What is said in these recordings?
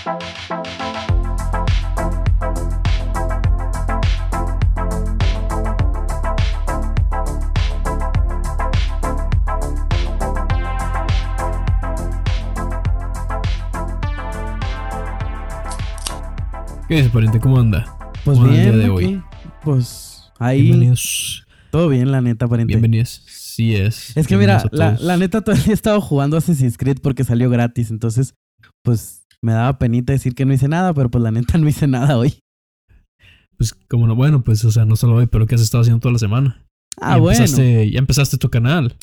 ¿Qué dice, pariente? ¿Cómo anda? Pues ¿Cómo anda el bien, día de aquí, hoy? Pues ahí Bienvenidos. todo bien, la neta, aparente. Bienvenidos. Sí es. Es que mira, la, la neta todavía he estado jugando Assassin's Creed porque salió gratis, entonces pues me daba penita decir que no hice nada, pero pues la neta no hice nada hoy. Pues como no, bueno, pues, o sea, no solo hoy, pero ¿qué has estado haciendo toda la semana? Ah, ya bueno. Empezaste, ya empezaste tu canal.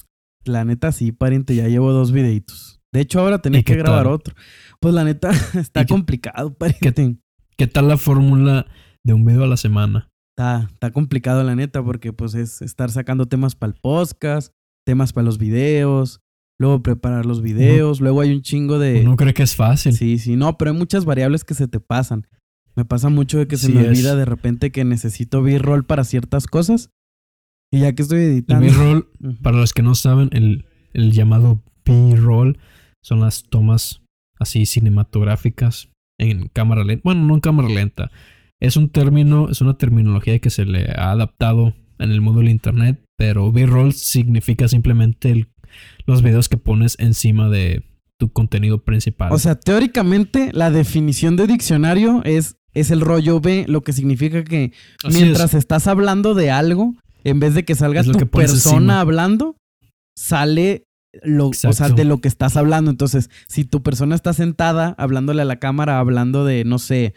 La neta sí, pariente, ya llevo dos videitos. De hecho, ahora tenía ¿Y que qué grabar tal? otro. Pues la neta está ¿Y qué- complicado, pariente. ¿Qué tal la fórmula de un video a la semana? Está, está complicado, la neta, porque pues es estar sacando temas para el podcast, temas para los videos, luego preparar los videos, luego hay un chingo de... Uno cree que es fácil. Sí, sí, no, pero hay muchas variables que se te pasan. Me pasa mucho de que se me es. olvida de repente que necesito B-roll para ciertas cosas. Y ya que estoy El editando. B-roll, para los que no saben, el, el llamado B-roll son las tomas así cinematográficas en cámara lenta. Bueno, no en cámara lenta. Es un término, es una terminología que se le ha adaptado en el mundo del internet, pero B-roll significa simplemente el- los videos que pones encima de tu contenido principal. O sea, teóricamente la definición de diccionario es, es el rollo B, lo que significa que Así mientras es. estás hablando de algo, en vez de que salga lo tu que persona encima. hablando, sale lo, o sea, de lo que estás hablando. Entonces, si tu persona está sentada hablándole a la cámara, hablando de, no sé,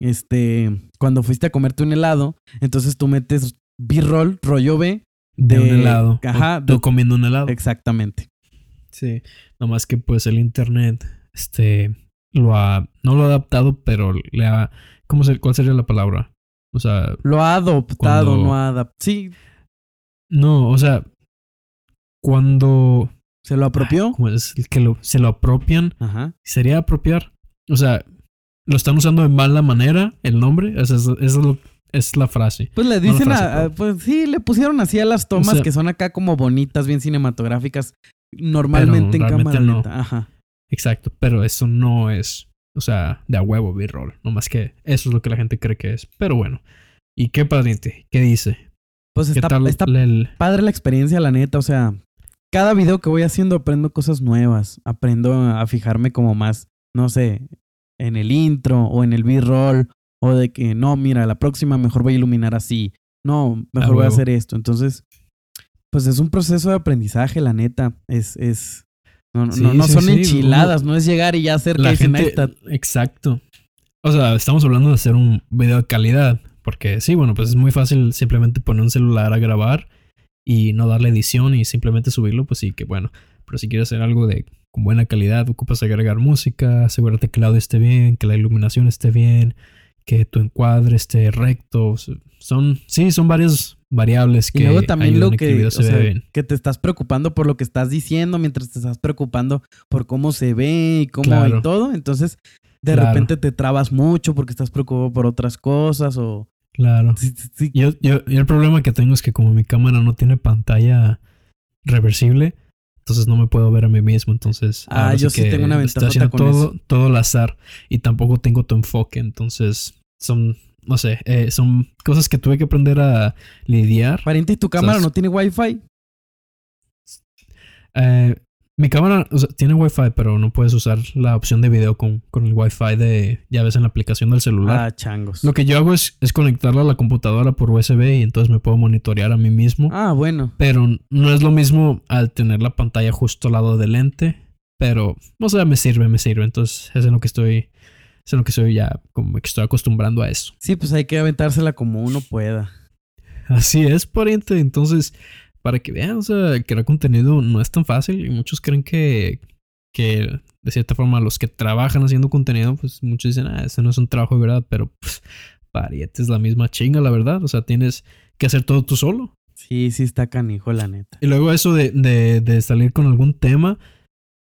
este, cuando fuiste a comerte un helado, entonces tú metes B-roll, rollo B. de, un helado. ajá, o comiendo un helado. Exactamente. Sí, nomás que pues el internet, este, lo ha, no lo ha adaptado, pero le ha, ¿cómo se, cuál sería la palabra? O sea, Lo ha adoptado, Cuando- no ha adaptado. Sí, no, o sea, cuando, se lo apropió. ¿cómo es? Que lo, se lo apropian, Ajá. sería apropiar, o sea, lo están usando de mala manera, el nombre, esa es, esa es, lo- es la frase. Pues le No dicen frase, a, pero- pues sí, le pusieron así a las tomas O sea- que son acá como bonitas, bien cinematográficas, normalmente en cámara no. lenta. Ajá. Exacto, pero eso no es, o sea, de a huevo B-roll, nomás que eso es lo que la gente cree que es. Pero bueno, ¿y qué pariente? ¿Qué dice? Pues ¿Qué está, tal está el- padre la experiencia, la neta. O sea, cada video que voy haciendo aprendo cosas nuevas. Aprendo a fijarme como más, no sé, en el intro o en el B-roll. O de que, no, mira, la próxima mejor voy a iluminar así. No, mejor voy a hacer esto. Entonces, pues es un proceso de aprendizaje, la neta. Es, es. No, no- Sí, no, no sí, son sí, enchiladas, no es llegar y ya hacer la dicen, "Ahí gente, está". exacto. O sea, estamos hablando de hacer un video de calidad, porque sí, bueno, pues es muy fácil simplemente poner un celular a grabar y no darle edición y simplemente subirlo, pues sí, que bueno. Pero si quieres hacer algo de con buena calidad, ocupas agregar música, asegúrate que el audio esté bien, que la iluminación esté bien, que tu encuadre esté recto. Son, sí, son varias variables que Y luego también lo que, o sea, bien. que te estás preocupando por lo que estás diciendo mientras te estás preocupando por cómo se ve y cómo Claro. y todo. Entonces, de Claro. repente te trabas mucho porque estás preocupado por otras cosas o... Claro. Sí. Yo, yo, yo el problema que tengo es que como mi cámara no tiene pantalla reversible, entonces no me puedo ver a mí mismo. Entonces, Ah, yo sí tengo una está ventajota haciendo con todo, todo al azar y tampoco tengo tu enfoque. Entonces, son, no sé, eh, son cosas que tuve que aprender a lidiar. Pariente, ¿y tu cámara no tiene wifi? Eh, mi cámara o sea, tiene wifi, pero no puedes usar la opción de video con, con el wifi de, ya ves, en la aplicación del celular. Ah, changos. Lo que yo hago es, es conectarla a la computadora por USB y entonces me puedo monitorear a mí mismo. Ah, bueno. Pero no es lo mismo al tener la pantalla justo al lado del lente. Pero, o sea, me sirve, me sirve. Entonces, es en lo que estoy. Es en lo que estoy ya, como que estoy acostumbrando a eso. Sí, pues hay que aventársela como uno pueda. Así es, pariente. Entonces, para que vean, o sea, crear contenido no es tan fácil. Y muchos creen que, que de cierta forma, los que trabajan haciendo contenido, pues muchos dicen, ah, ese no es un trabajo de verdad. Pero, pues, pariente, es la misma chinga, la verdad. O sea, tienes que hacer todo tú solo. Sí, sí está canijo, la neta. Y luego eso de, de, de salir con algún tema,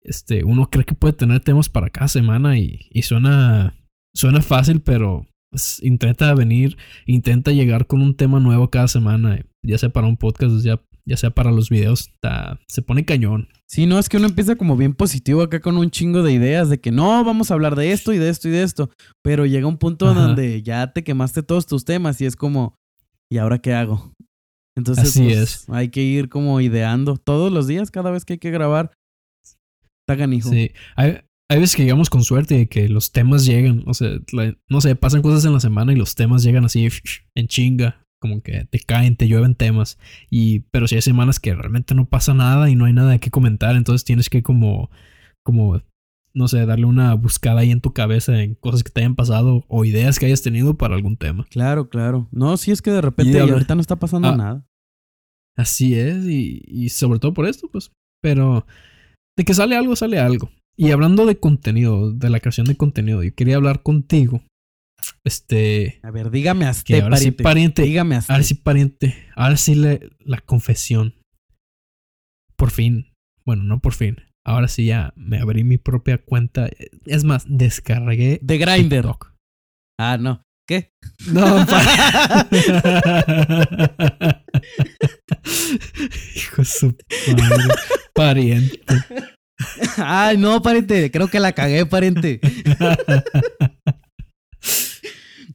este, uno cree que puede tener temas para cada semana y, y suena, suena fácil, pero pues, intenta venir, intenta llegar con un tema nuevo cada semana, ya sea para un podcast, ya, ya sea para los videos, está, se pone cañón. Sí, no, es que uno empieza como bien positivo acá con un chingo de ideas de que no, vamos a hablar de esto y de esto y de esto. Pero llega un punto Ajá. donde ya te quemaste todos tus temas y es como, ¿y ahora qué hago? Entonces, Así pues, es. hay que ir como ideando todos los días, cada vez que hay que grabar. Está ganijo. Sí. Hay, hay veces que llegamos con suerte y que los temas llegan. O sea, la- no sé, pasan cosas en la semana y los temas llegan así en chinga. Como que te caen, te llueven temas. Y, pero si hay semanas que realmente no pasa nada y no hay nada que comentar, entonces tienes que como, como, no sé, darle una buscada ahí en tu cabeza en cosas que te hayan pasado o ideas que hayas tenido para algún tema. Claro, claro. No, sí es que de repente Y de y hablar- ahorita no está pasando Ah. nada. Así es, y, y sobre todo por esto, pues. Pero de que sale algo, sale algo. Y hablando de contenido, de la creación de contenido, yo quería hablar contigo. Este. A ver, dígame a Que usted, ahora sí, pariente. pariente. Dígame a usted. Ahora sí, pariente. Ahora sí, la confesión. Por fin. Bueno, no por fin. Ahora sí ya me abrí mi propia cuenta. Es más, descargué De Grindr. TikTok. Ah, no. ¿Qué? No, Hijo de su madre. Pariente. Ay, no, pariente. Creo que la cagué, pariente.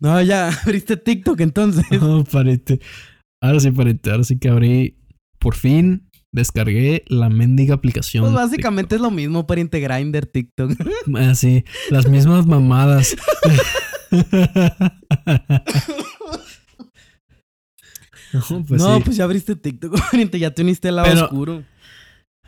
No, ya abriste TikTok entonces. No, pariente. Ahora sí, pariente. Ahora sí que abrí. Por fin descargué la mendiga aplicación. Pues básicamente es lo mismo, pariente Grinder, TikTok. Ah, sí, las mismas mamadas. no, pues no, sí. pues ya abriste TikTok, pariente. Ya te uniste al lado Pero- oscuro.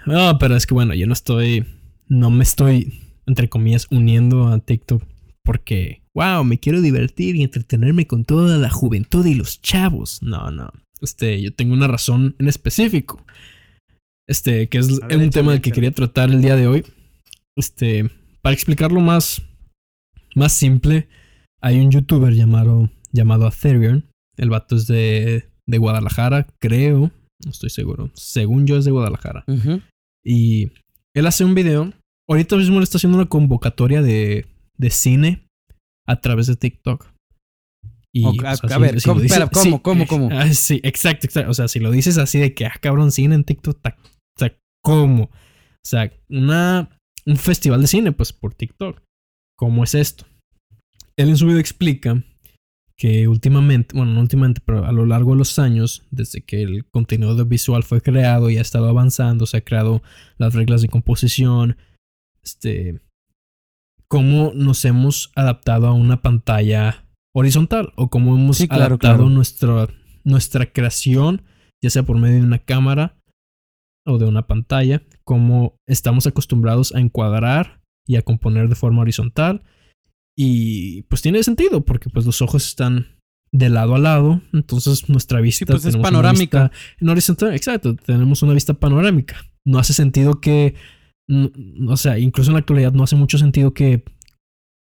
No, pero es que bueno, yo no estoy. No me estoy, entre comillas, uniendo a TikTok porque, wow, me quiero divertir y entretenerme con toda la juventud y los chavos. No, no. Este, yo tengo una razón en específico. Este, que es ver, un tema del que quería tratar el día de hoy. Este, para explicarlo más, más simple, hay un youtuber llamado, llamado Atherion. El vato es de, de Guadalajara, creo. No estoy seguro. Según yo es de Guadalajara. Y él hace un video. Ahorita mismo le está haciendo una convocatoria de, de cine a través de TikTok. Y, o a- ver, ¿cómo? lo dices- Espera, ¿cómo, cómo, eh, cómo? ah, sí, exacto, exacto. O sea, si lo dices así de que, ah, cabrón, cine en TikTok, ta- o sea, ¿cómo? O sea, una, un festival de cine, pues, por TikTok. ¿Cómo es esto? Él en su video explica que últimamente, bueno, no últimamente, pero a lo largo de los años, desde que el contenido visual fue creado y ha estado avanzando, se ha creado las reglas de composición, este, cómo nos hemos adaptado a una pantalla horizontal o cómo hemos Sí, claro, adaptado claro. Nuestra, nuestra creación, ya sea por medio de una cámara o de una pantalla, cómo estamos acostumbrados a encuadrar y a componer de forma horizontal. Y pues tiene sentido, porque pues los ojos están de lado a lado, entonces nuestra vista pues, es panorámica. vista en horizontal, exacto, tenemos una vista panorámica. No hace sentido que, o sea, incluso en la actualidad no hace mucho sentido que,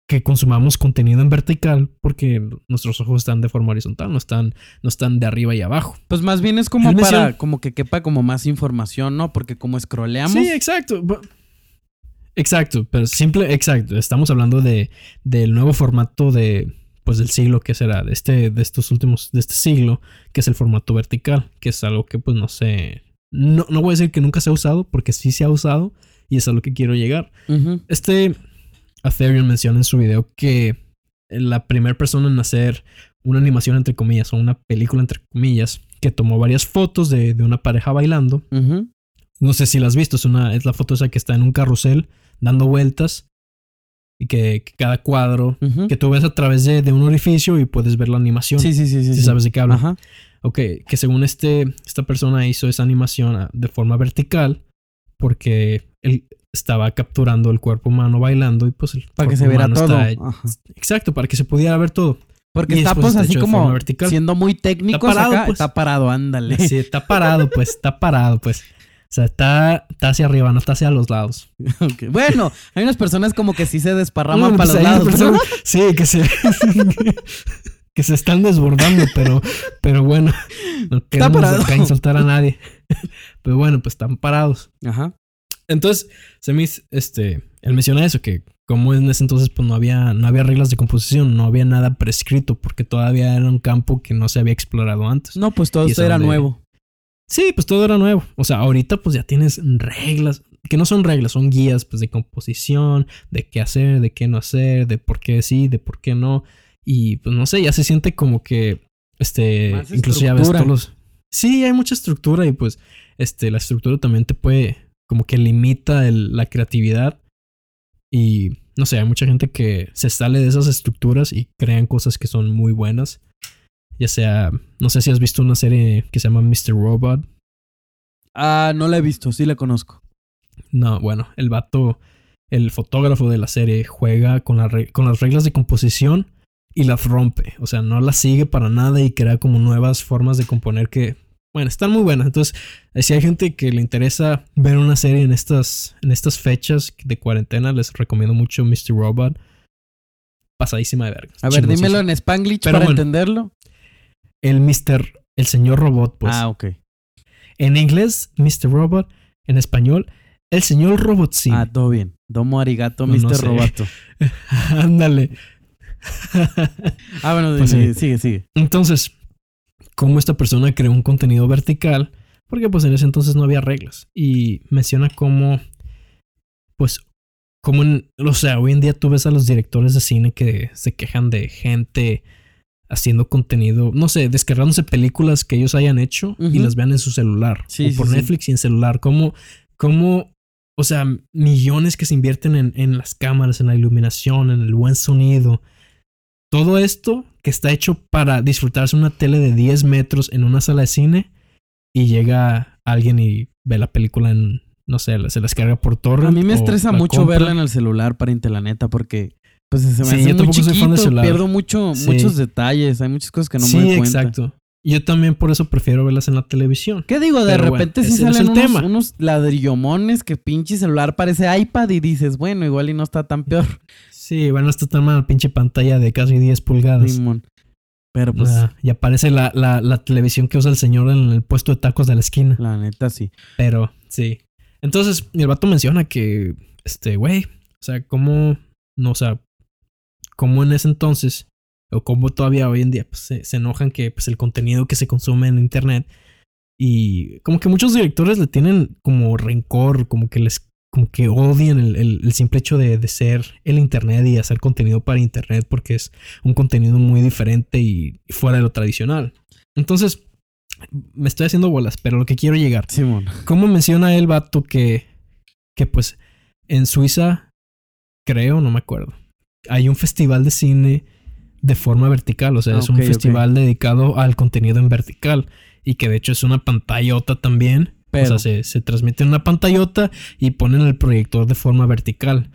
que consumamos contenido en vertical porque nuestros ojos están de forma horizontal, no están, no están de arriba y abajo. Pues más bien es como para como que quepa como más información, ¿no? Porque como scrolleamos. Sí, exacto. Exacto, pero simple, exacto. Estamos hablando de del nuevo formato de pues del siglo que será de este de estos últimos de este siglo, que es el formato vertical, que es algo que pues no sé, no no voy a decir que nunca se ha usado porque sí se ha usado y es a lo que quiero llegar. Ujú. Este Atherion menciona en su video que la primera persona en hacer una animación entre comillas o una película entre comillas que tomó varias fotos de, de una pareja bailando no sé si la has visto, es, una, es la foto esa que está en un carrusel dando vueltas y que, que cada cuadro que tú ves a través de, de un orificio y puedes ver la animación. Sí, sí, sí, sí. si sí. sabes de qué hablo. Ajá. Ok, que según este, esta persona hizo esa animación ah, de forma vertical porque él estaba capturando el cuerpo humano bailando y pues el Para que se viera todo. está- exacto, para que se pudiera ver todo. Porque Y está pues así como siendo muy técnicos Está parado, acá. pues. Está parado, ándale. Sí, está parado, pues, está parado, pues. O sea, está, está hacia arriba, no está hacia los lados. Bueno, hay unas personas como que sí se desparraman No, para pues los lados. personas- Sí, que se, que se están desbordando, pero, pero bueno, no queremos acá insultar a nadie. Pero bueno, pues están parados. Ajá. Entonces, se me hizo, este, él menciona eso, que como en ese entonces pues no había, no había reglas de composición, no había nada prescrito, porque todavía era un campo que no se había explorado antes. No, pues todo esto era donde- nuevo. Sí, pues todo era nuevo. O sea, ahorita pues ya tienes reglas, que no son reglas, son guías pues de composición, de qué hacer, de qué no hacer, de por qué sí, de por qué no. Y pues no sé, ya se siente como que, este, Más incluso ya ves todos los... Sí, hay mucha estructura y pues, este, la estructura también te puede, como que limita el- la creatividad. Y no sé, hay mucha gente que se sale de esas estructuras y crean cosas que son muy buenas. Ya sea, no sé si has visto una serie que se llama Mr. Robot. Ah, no la he visto, sí la conozco. No, bueno, el vato, el fotógrafo de la serie, juega con, la re- con las reglas de composición y las rompe. O sea, no las sigue para nada y crea como nuevas formas de componer que, bueno, están muy buenas. Entonces, si hay gente que le interesa ver una serie en estas, en estas fechas de cuarentena, les recomiendo mucho Mr. Robot. Pasadísima de verga. A ver, dímelo en Spanglish Pero para bueno. entenderlo. El Mr. El señor robot, pues. ah, ok. En inglés, Mr. Robot. En español, el señor robot sí. Ah, todo bien. Domo arigato, No, Mr. no sé. Roboto. Ándale. Ah, bueno, Pues sí. sigue, sigue. Entonces, ¿cómo esta persona creó un contenido vertical? Porque pues en ese entonces no había reglas. Y menciona cómo, pues, como en, o sea, hoy en día tú ves a los directores de cine que se quejan de gente haciendo contenido, no sé, descargándose películas que ellos hayan hecho y las vean en su celular. Sí, o sí, por sí. Netflix y en celular. Como, como, o sea, millones que se invierten en, en las cámaras, en la iluminación, en el buen sonido. Todo esto que está hecho para disfrutarse una tele de 10 metros en una sala de cine y llega alguien y ve la película en, no sé, se la descarga por torre. A mí me estresa mucho verla en el celular para la neta porque pues se me Sí, hace yo muy chiquito, celular. pierdo mucho, Sí. muchos detalles, hay muchas cosas que no sí, me doy cuenta. exacto. Yo también por eso prefiero verlas en la televisión. ¿Qué digo? De Pero bueno, repente sí salen el unos, tema. unos ladrillomones que pinche celular parece iPad y dices, bueno, igual y no está tan peor. Sí, bueno, está tan mal pinche pantalla de casi 10 pulgadas. Simón. Pero pues, Ah, y aparece la, la, la televisión que usa el señor en el puesto de tacos de la esquina. la neta sí. Pero, sí. Entonces, el vato menciona que, este, güey, o sea, cómo, no, o sea, cómo en ese entonces, o cómo todavía hoy en día, pues, se, se enojan que, pues, el contenido que se consume en internet, y como que muchos directores le tienen como rencor, como que les, como que odian el, el- el simple hecho de, de ser el internet y hacer contenido para internet, porque es un contenido muy diferente y fuera de lo tradicional. Entonces, me estoy haciendo bolas, pero lo que quiero llegar. Simón. ¿Cómo menciona el vato que, que pues en Suiza, creo, no me acuerdo, hay un festival de cine de forma vertical, o sea, Ah, es un ok, ok. festival dedicado al contenido en vertical y que de hecho es una pantallota también. Pero- O sea, se, se transmite en una pantallota y ponen el proyector de forma vertical,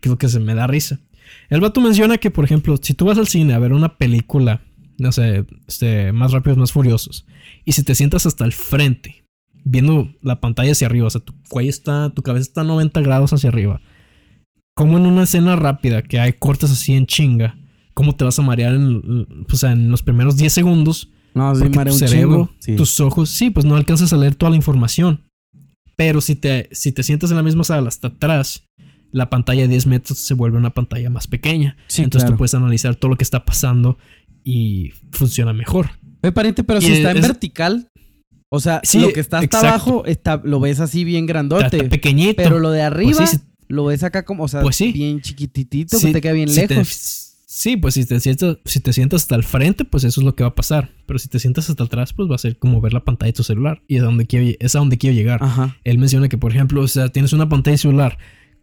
que es lo que se me da risa. El vato menciona que, por ejemplo, si tú vas al cine a ver una película, no sé, este, más rápidos, más furiosos, y si te sientas hasta el frente, viendo la pantalla hacia arriba, o sea, tu cuello está, tu cabeza está a 90 grados hacia arriba, como en una escena rápida que hay cortes así en chinga, ¿cómo te vas a marear en, o sea, en los primeros 10 segundos? No, sí, tu cerebro. Sí. tus ojos, sí, pues no alcanzas a leer toda la información. Pero si te, si te sientas en la misma sala hasta atrás, la pantalla de 10 metros se vuelve una pantalla más pequeña. Sí, Entonces claro. tú puedes analizar todo lo que está pasando y funciona mejor. Oye, pariente, pero Y si está en es- vertical, o sea, Sí, lo que está hasta exacto. abajo está, lo ves así bien grandote. está pequeñito. Pero lo de arriba Pues sí, si- lo ves acá como, o sea, Pues bien chiquititito, que te queda bien si te- lejos. Sí, pues si te, sientas, si te sientas hasta el frente, pues eso es lo que va a pasar. Pero si te sientas hasta atrás, pues va a ser como ver la pantalla de tu celular. Y es a donde quiero, es a donde quiero llegar. Ajá. Él menciona que, por ejemplo, o sea, tienes una pantalla celular.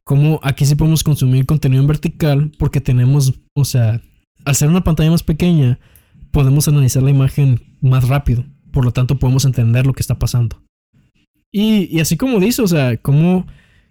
Como aquí sí podemos consumir contenido en vertical porque tenemos, o sea, al ser una pantalla más pequeña, podemos analizar la imagen más rápido. Por lo tanto, podemos entender lo que está pasando. Y, y así como dice, o sea, como,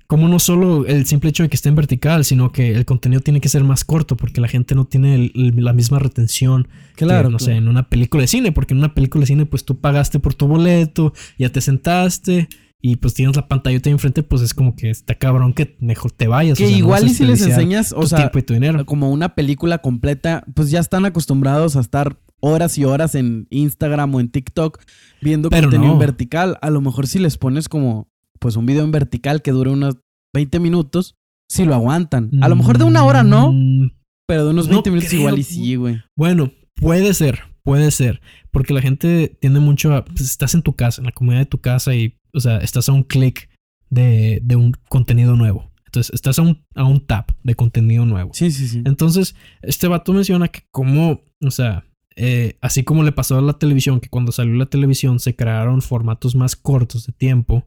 como no solo el simple hecho de que esté en vertical, sino que el contenido tiene que ser más corto porque la gente no tiene el- el- la misma retención Claro. que, no sé, en una película de cine, porque en una película de cine, pues tú pagaste por tu boleto, ya te sentaste y pues tienes la pantallota ahí enfrente, pues es como que está cabrón que mejor te vayas. Que o sea, no igual y si les enseñas, o sea, tiempo y tu dinero. como una película completa, pues ya están acostumbrados a estar horas y horas en Instagram o en TikTok viendo Pero contenido no. en vertical. A lo mejor si les pones como, pues un video en vertical que dure unos 20 minutos, si lo aguantan. A lo mejor de una hora no, Mm, pero de unos no 20 minutos creo. igual y sí, güey. Bueno, puede ser, puede ser. Porque la gente tiende mucho a. Pues, estás en tu casa, en la comunidad de tu casa y, o sea, estás a un clic de, de un contenido nuevo. Entonces, estás a un, a un tap de contenido nuevo. Sí, sí, sí. Entonces, este vato menciona que como, o sea, eh, así como le pasó a la televisión, que cuando salió la televisión se crearon formatos más cortos de tiempo,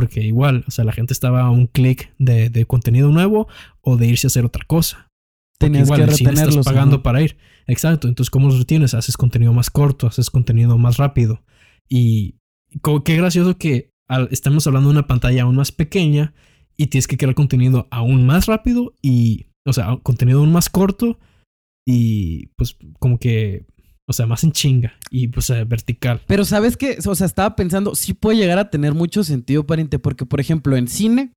porque igual, o sea, la gente estaba a un clic de, de contenido nuevo o de irse a hacer otra cosa. Porque Tenías igual que cine estás retenerlos. pagando para ir. Exacto. Entonces, ¿cómo los retienes? Haces contenido más corto, haces contenido más rápido. Y qué gracioso que al- estamos hablando de una pantalla aún más pequeña y tienes que crear contenido aún más rápido y, o sea, contenido aún más corto y pues como que, o sea, más en chinga y pues eh, vertical. Pero sabes que, o sea, estaba pensando, sí puede llegar a tener mucho sentido, pariente, porque por ejemplo en cine,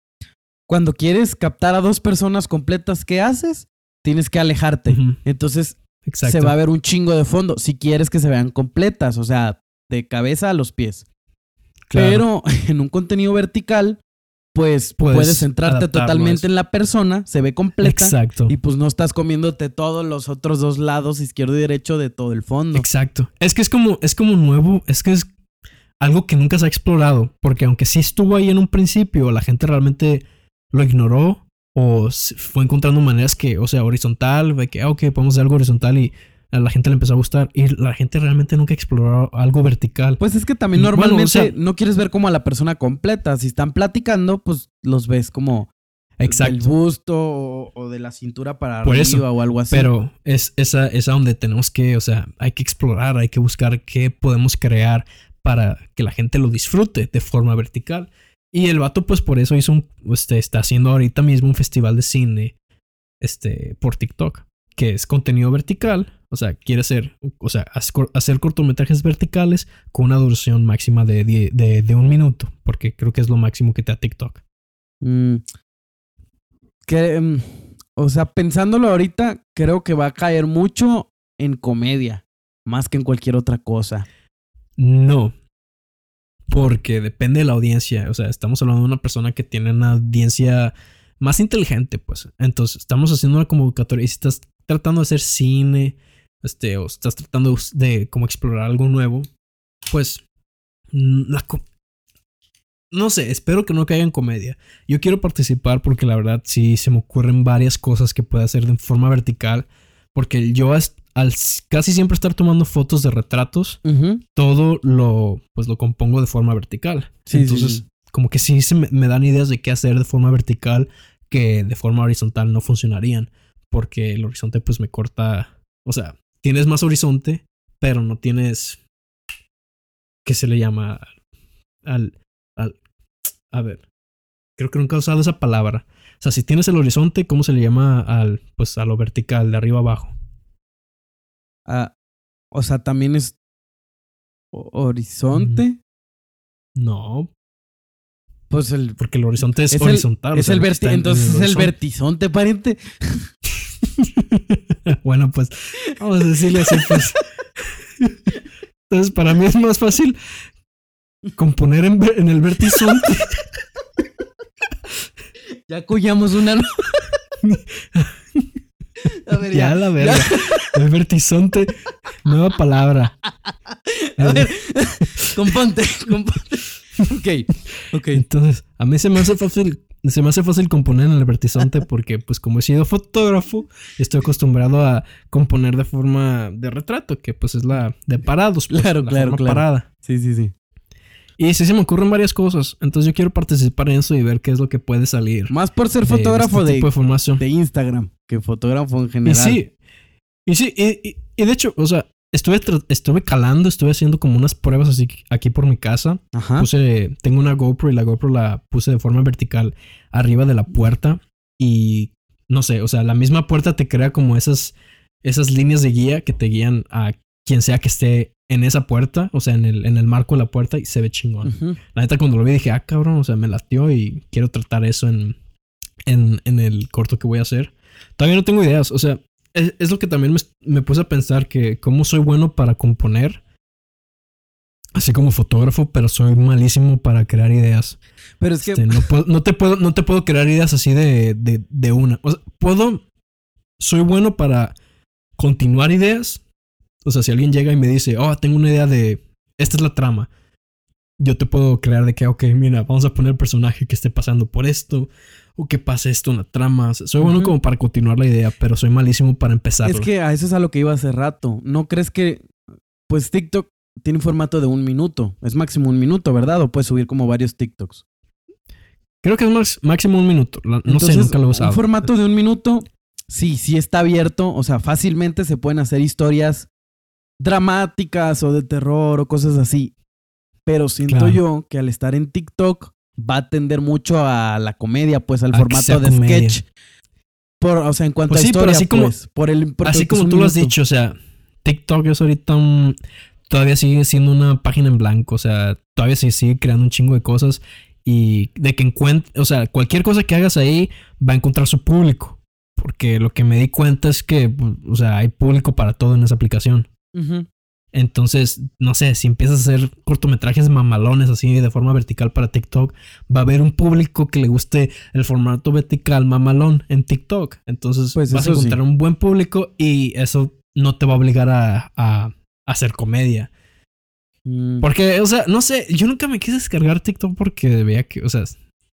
cuando quieres captar a dos personas completas, ¿qué haces? Tienes que alejarte. Entonces Exacto. se va a ver un chingo de fondo si quieres que se vean completas, o sea, de cabeza a los pies. Claro. Pero en un contenido vertical, pues Puedes puedes, centrarte totalmente en la persona, se ve completa. Exacto. Y pues no estás comiéndote todos los otros dos lados, izquierdo y derecho, de todo el fondo. Exacto. Es que es como, es como nuevo, es que es algo que nunca se ha explorado, porque aunque sí estuvo ahí en un principio, la gente realmente lo ignoró o fue encontrando maneras que, o sea, horizontal, de que, ah, ok, podemos hacer algo horizontal y a la gente le empezó a gustar y la gente realmente nunca exploró algo vertical. Pues es que también bueno, normalmente o sea- no quieres ver como a la persona completa. Si están platicando, pues los ves como del busto o, o de la cintura para Por arriba eso, o algo así. Pero es esa, es a donde tenemos que, o sea, hay que explorar, hay que buscar qué podemos crear para que la gente lo disfrute de forma vertical. Y el vato, pues por eso hizo un, este, está haciendo ahorita mismo un festival de cine, este, por TikTok, que es contenido vertical. O sea, quiere hacer, o sea, hacer cortometrajes verticales con una duración máxima de, die- de, de un minuto, porque creo que es lo máximo que te da TikTok. Mm, que, mm, o sea, pensándolo ahorita, creo que va a caer mucho en comedia, más que en cualquier otra cosa. No. Porque depende de la audiencia. O sea, estamos hablando de una persona que tiene una audiencia más inteligente, pues. Entonces, estamos haciendo una convocatoria. Y si estás tratando de hacer cine, este, o estás tratando de como explorar algo nuevo, pues. La no sé, espero que no caiga en comedia. Yo quiero participar porque la verdad sí se me ocurren varias cosas que pueda hacer de forma vertical. Porque yo al casi siempre estar tomando fotos de retratos, todo lo pues lo compongo de forma vertical. Sí, Entonces, sí. como que sí se me, me dan ideas de qué hacer de forma vertical que de forma horizontal no funcionarían. Porque el horizonte pues me corta. O sea, tienes más horizonte, pero no tienes. ¿Qué se le llama? Al. al a ver. Creo que nunca he usado esa palabra. O sea, si tienes el horizonte, ¿cómo se le llama al. Pues a lo vertical, de arriba abajo? Ah, o sea, también es ho- horizonte. No, Pues el porque el horizonte es, Es el- horizontal. o es sea, el verti en- entonces es el vertizonte, pariente. bueno, pues vamos a decirle así, pues. Entonces, para mí es más fácil componer en, el vertizonte. Ya collamos una. A ver, ya ya. la verga. El vertizonte, nueva palabra. A ver, componte, componte. Ok, ok. Entonces, a mí se me hace fácil. Se me hace fácil componer en el vertizonte porque, pues, como he sido fotógrafo, estoy acostumbrado a componer de forma de retrato, que pues es la de parados, pues, Claro, la claro, forma claro. parada. Sí, sí, sí. Y sí se me ocurren varias cosas. Entonces yo quiero participar en eso y ver qué es lo que puede salir. Más por ser de- fotógrafo este de, tipo de formación. de Instagram que fotógrafo en y general. sí. Y sí, y, y- y de hecho, o sea, estuve, estuve calando, estuve haciendo como unas pruebas así aquí por mi casa. Ajá. Puse, tengo una GoPro y la GoPro la puse de forma vertical arriba de la puerta. Y no sé, o sea, la misma puerta te crea como esas, esas líneas de guía que te guían a quien sea que esté en esa puerta, o sea, en el, en el marco de la puerta y se ve chingón. La neta, cuando lo vi dije, ah, cabrón, o sea, me latió y quiero tratar eso en, en, en el corto que voy a hacer. Todavía no tengo ideas, o sea, es, es lo que también me, me puse a pensar que cómo soy bueno para componer, así como fotógrafo, pero soy malísimo para crear ideas. Pero es que Este, no, puedo, no, te puedo, no te puedo crear ideas así de, de, de una. O sea, puedo, soy bueno para continuar ideas, O sea, si alguien llega y me dice, oh, tengo una idea de, esta es la trama, yo te puedo crear de que, ok, mira, vamos a poner el personaje que esté pasando por esto, o que pase esto en la trama. soy bueno como para continuar la idea, pero soy malísimo para empezar. Es que a eso es a lo que iba hace rato. ¿No crees que, pues TikTok tiene un formato de un minuto? Es máximo un minuto, ¿verdad? O puedes subir como varios TikToks. Creo que es máximo un minuto. No sé, nunca lo he usado. Un formato de un minuto, sí, sí está abierto. O sea, fácilmente se pueden hacer historias dramáticas o de terror o cosas así. Pero siento yo que al estar en TikTok va a tender mucho a la comedia, pues al formato de sketch. Por, o sea, en cuanto pues a historia, así como, pues, por el, así como tú lo has dicho, o sea, TikTok es ahorita un, todavía sigue siendo una página en blanco, o sea, todavía se sigue creando un chingo de cosas y de que encuentre, o sea, cualquier cosa que hagas ahí va a encontrar su público, porque lo que me di cuenta es que, o sea, hay público para todo en esa aplicación. Entonces, no sé, si empiezas a hacer cortometrajes mamalones así de forma vertical para TikTok, va a haber un público que le guste el formato vertical mamalón en TikTok. Entonces, pues vas a encontrar un buen público y eso no te va a obligar a, hacer comedia. Mm. Porque, o sea, no sé, yo nunca me quise descargar TikTok porque veía que, o sea,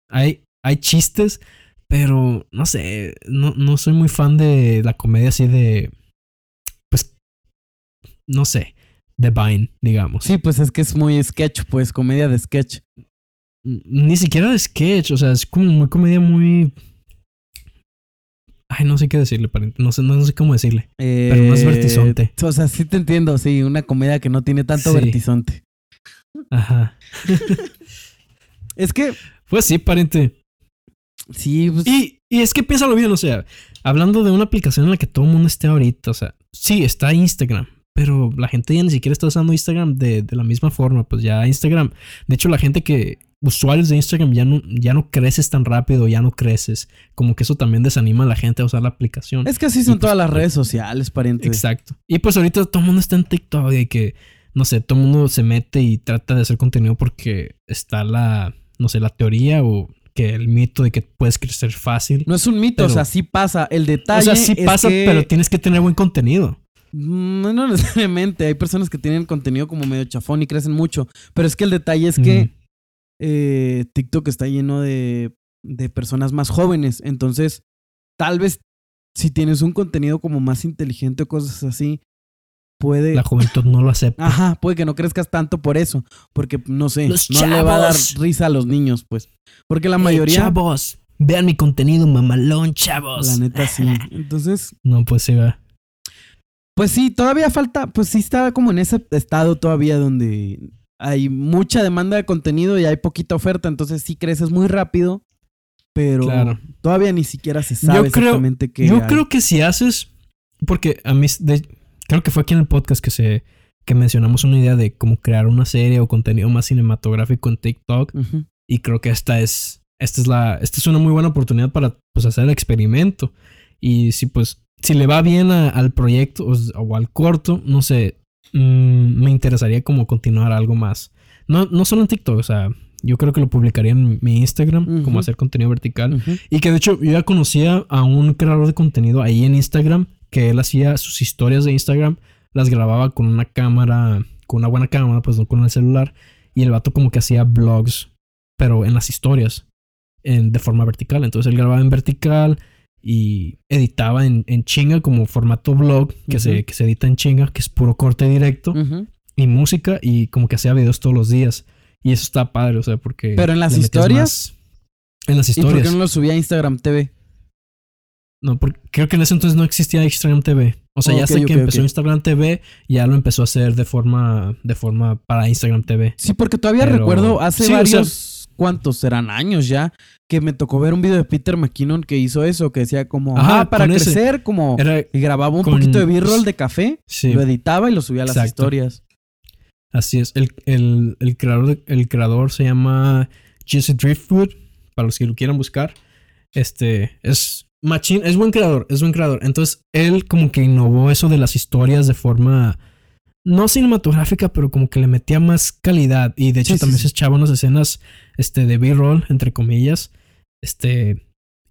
hay, hay chistes, pero no sé, no, no soy muy fan de la comedia así de, pues, no sé de Vine, digamos. Sí, pues es que es muy sketch, pues comedia de sketch. Ni siquiera de sketch, o sea, es como muy comedia muy... Ay, no sé qué decirle. No sé, no sé cómo decirle. pero no es vertizonte. O sea, sí te entiendo, sí. Una comedia que no tiene tanto vertizonte. Ajá. es que... Pues sí, pariente. Sí, pues... Y, y es que piénsalo bien, o sea, hablando de una aplicación en la que todo el mundo esté ahorita, o sea, sí, está Instagram, pero la gente ya ni siquiera está usando Instagram de, la misma forma. Pues ya Instagram. De hecho, la gente que. Usuarios de Instagram ya no, ya no creces tan rápido, ya no creces. Como que eso también desanima a la gente a usar la aplicación. Es que así son pues, todas las pues, redes sociales, pariente. Exacto. Y pues ahorita todo el mundo está en TikTok y que, no sé, todo el mundo se mete y trata de hacer contenido porque está la, no sé, la teoría o que el mito de que puedes crecer fácil. No es un mito, o sea, sí pasa. El detalle. O sea, sí pasa, pero tienes que tener buen contenido. No, no necesariamente. Hay personas que tienen contenido como medio chafón y crecen mucho. Pero es que el detalle es que eh, TikTok está lleno de, de personas más jóvenes. Entonces, tal vez si tienes un contenido como más inteligente o cosas así, puede. La juventud no lo acepta. Ajá, puede que no crezcas tanto por eso. Porque, no sé, no le va a dar risa a los niños, pues. Porque la mayoría. chavos, vean mi contenido mamalón, chavos. La neta sí. Entonces. No, pues se va. Pues sí, todavía falta, pues sí está como en ese estado todavía donde hay mucha demanda de contenido y hay poquita oferta, entonces sí creces muy rápido, pero todavía ni siquiera se sabe exactamente qué. Yo creo que si haces, porque a mí, creo que fue aquí en el podcast que se que mencionamos una idea de cómo crear una serie o contenido más cinematográfico en TikTok y creo que esta es esta es la esta es una muy buena oportunidad para pues hacer el experimento. Y si pues si le va bien al proyecto o, al corto, no sé, mm, me interesaría como continuar algo más. No, no solo en TikTok, o sea, yo creo que lo publicaría en mi Instagram, como hacer contenido vertical. Y que de hecho yo ya conocía a un creador de contenido ahí en Instagram, que él hacía sus historias de Instagram, las grababa con una cámara, con una buena cámara, pues no con el celular. Y el vato como que hacía vlogs, pero en las historias, en, de forma vertical. Entonces él grababa en vertical y editaba en, chinga como formato blog que, se, que se edita en chinga, que es puro corte directo y música y como que hacía videos todos los días. Y eso está padre, o sea, porque... Pero en las historias... En las historias. ¿Y por qué no lo subía a Instagram TV? No, porque creo que en ese entonces no existía Instagram TV. O sea, ya sé que empezó Instagram TV, ya lo empezó a hacer de forma, de forma para Instagram TV. Sí, porque todavía recuerdo hace varios cuántos serán años ya, que me tocó ver un video de Peter McKinnon que hizo eso, que decía como, ah, para crecer, como, y grababa un poquito de b-roll de café, lo editaba y lo subía a las historias. Así es, el, el, creador, el creador se llama Jesse Driftwood, para los que lo quieran buscar. Este, es machín, es buen creador, es buen creador. Entonces, él como que innovó eso de las historias de forma no cinematográfica, pero como que le metía más calidad. Y de hecho también se echaba unas escenas este, de B-roll, entre comillas. Este.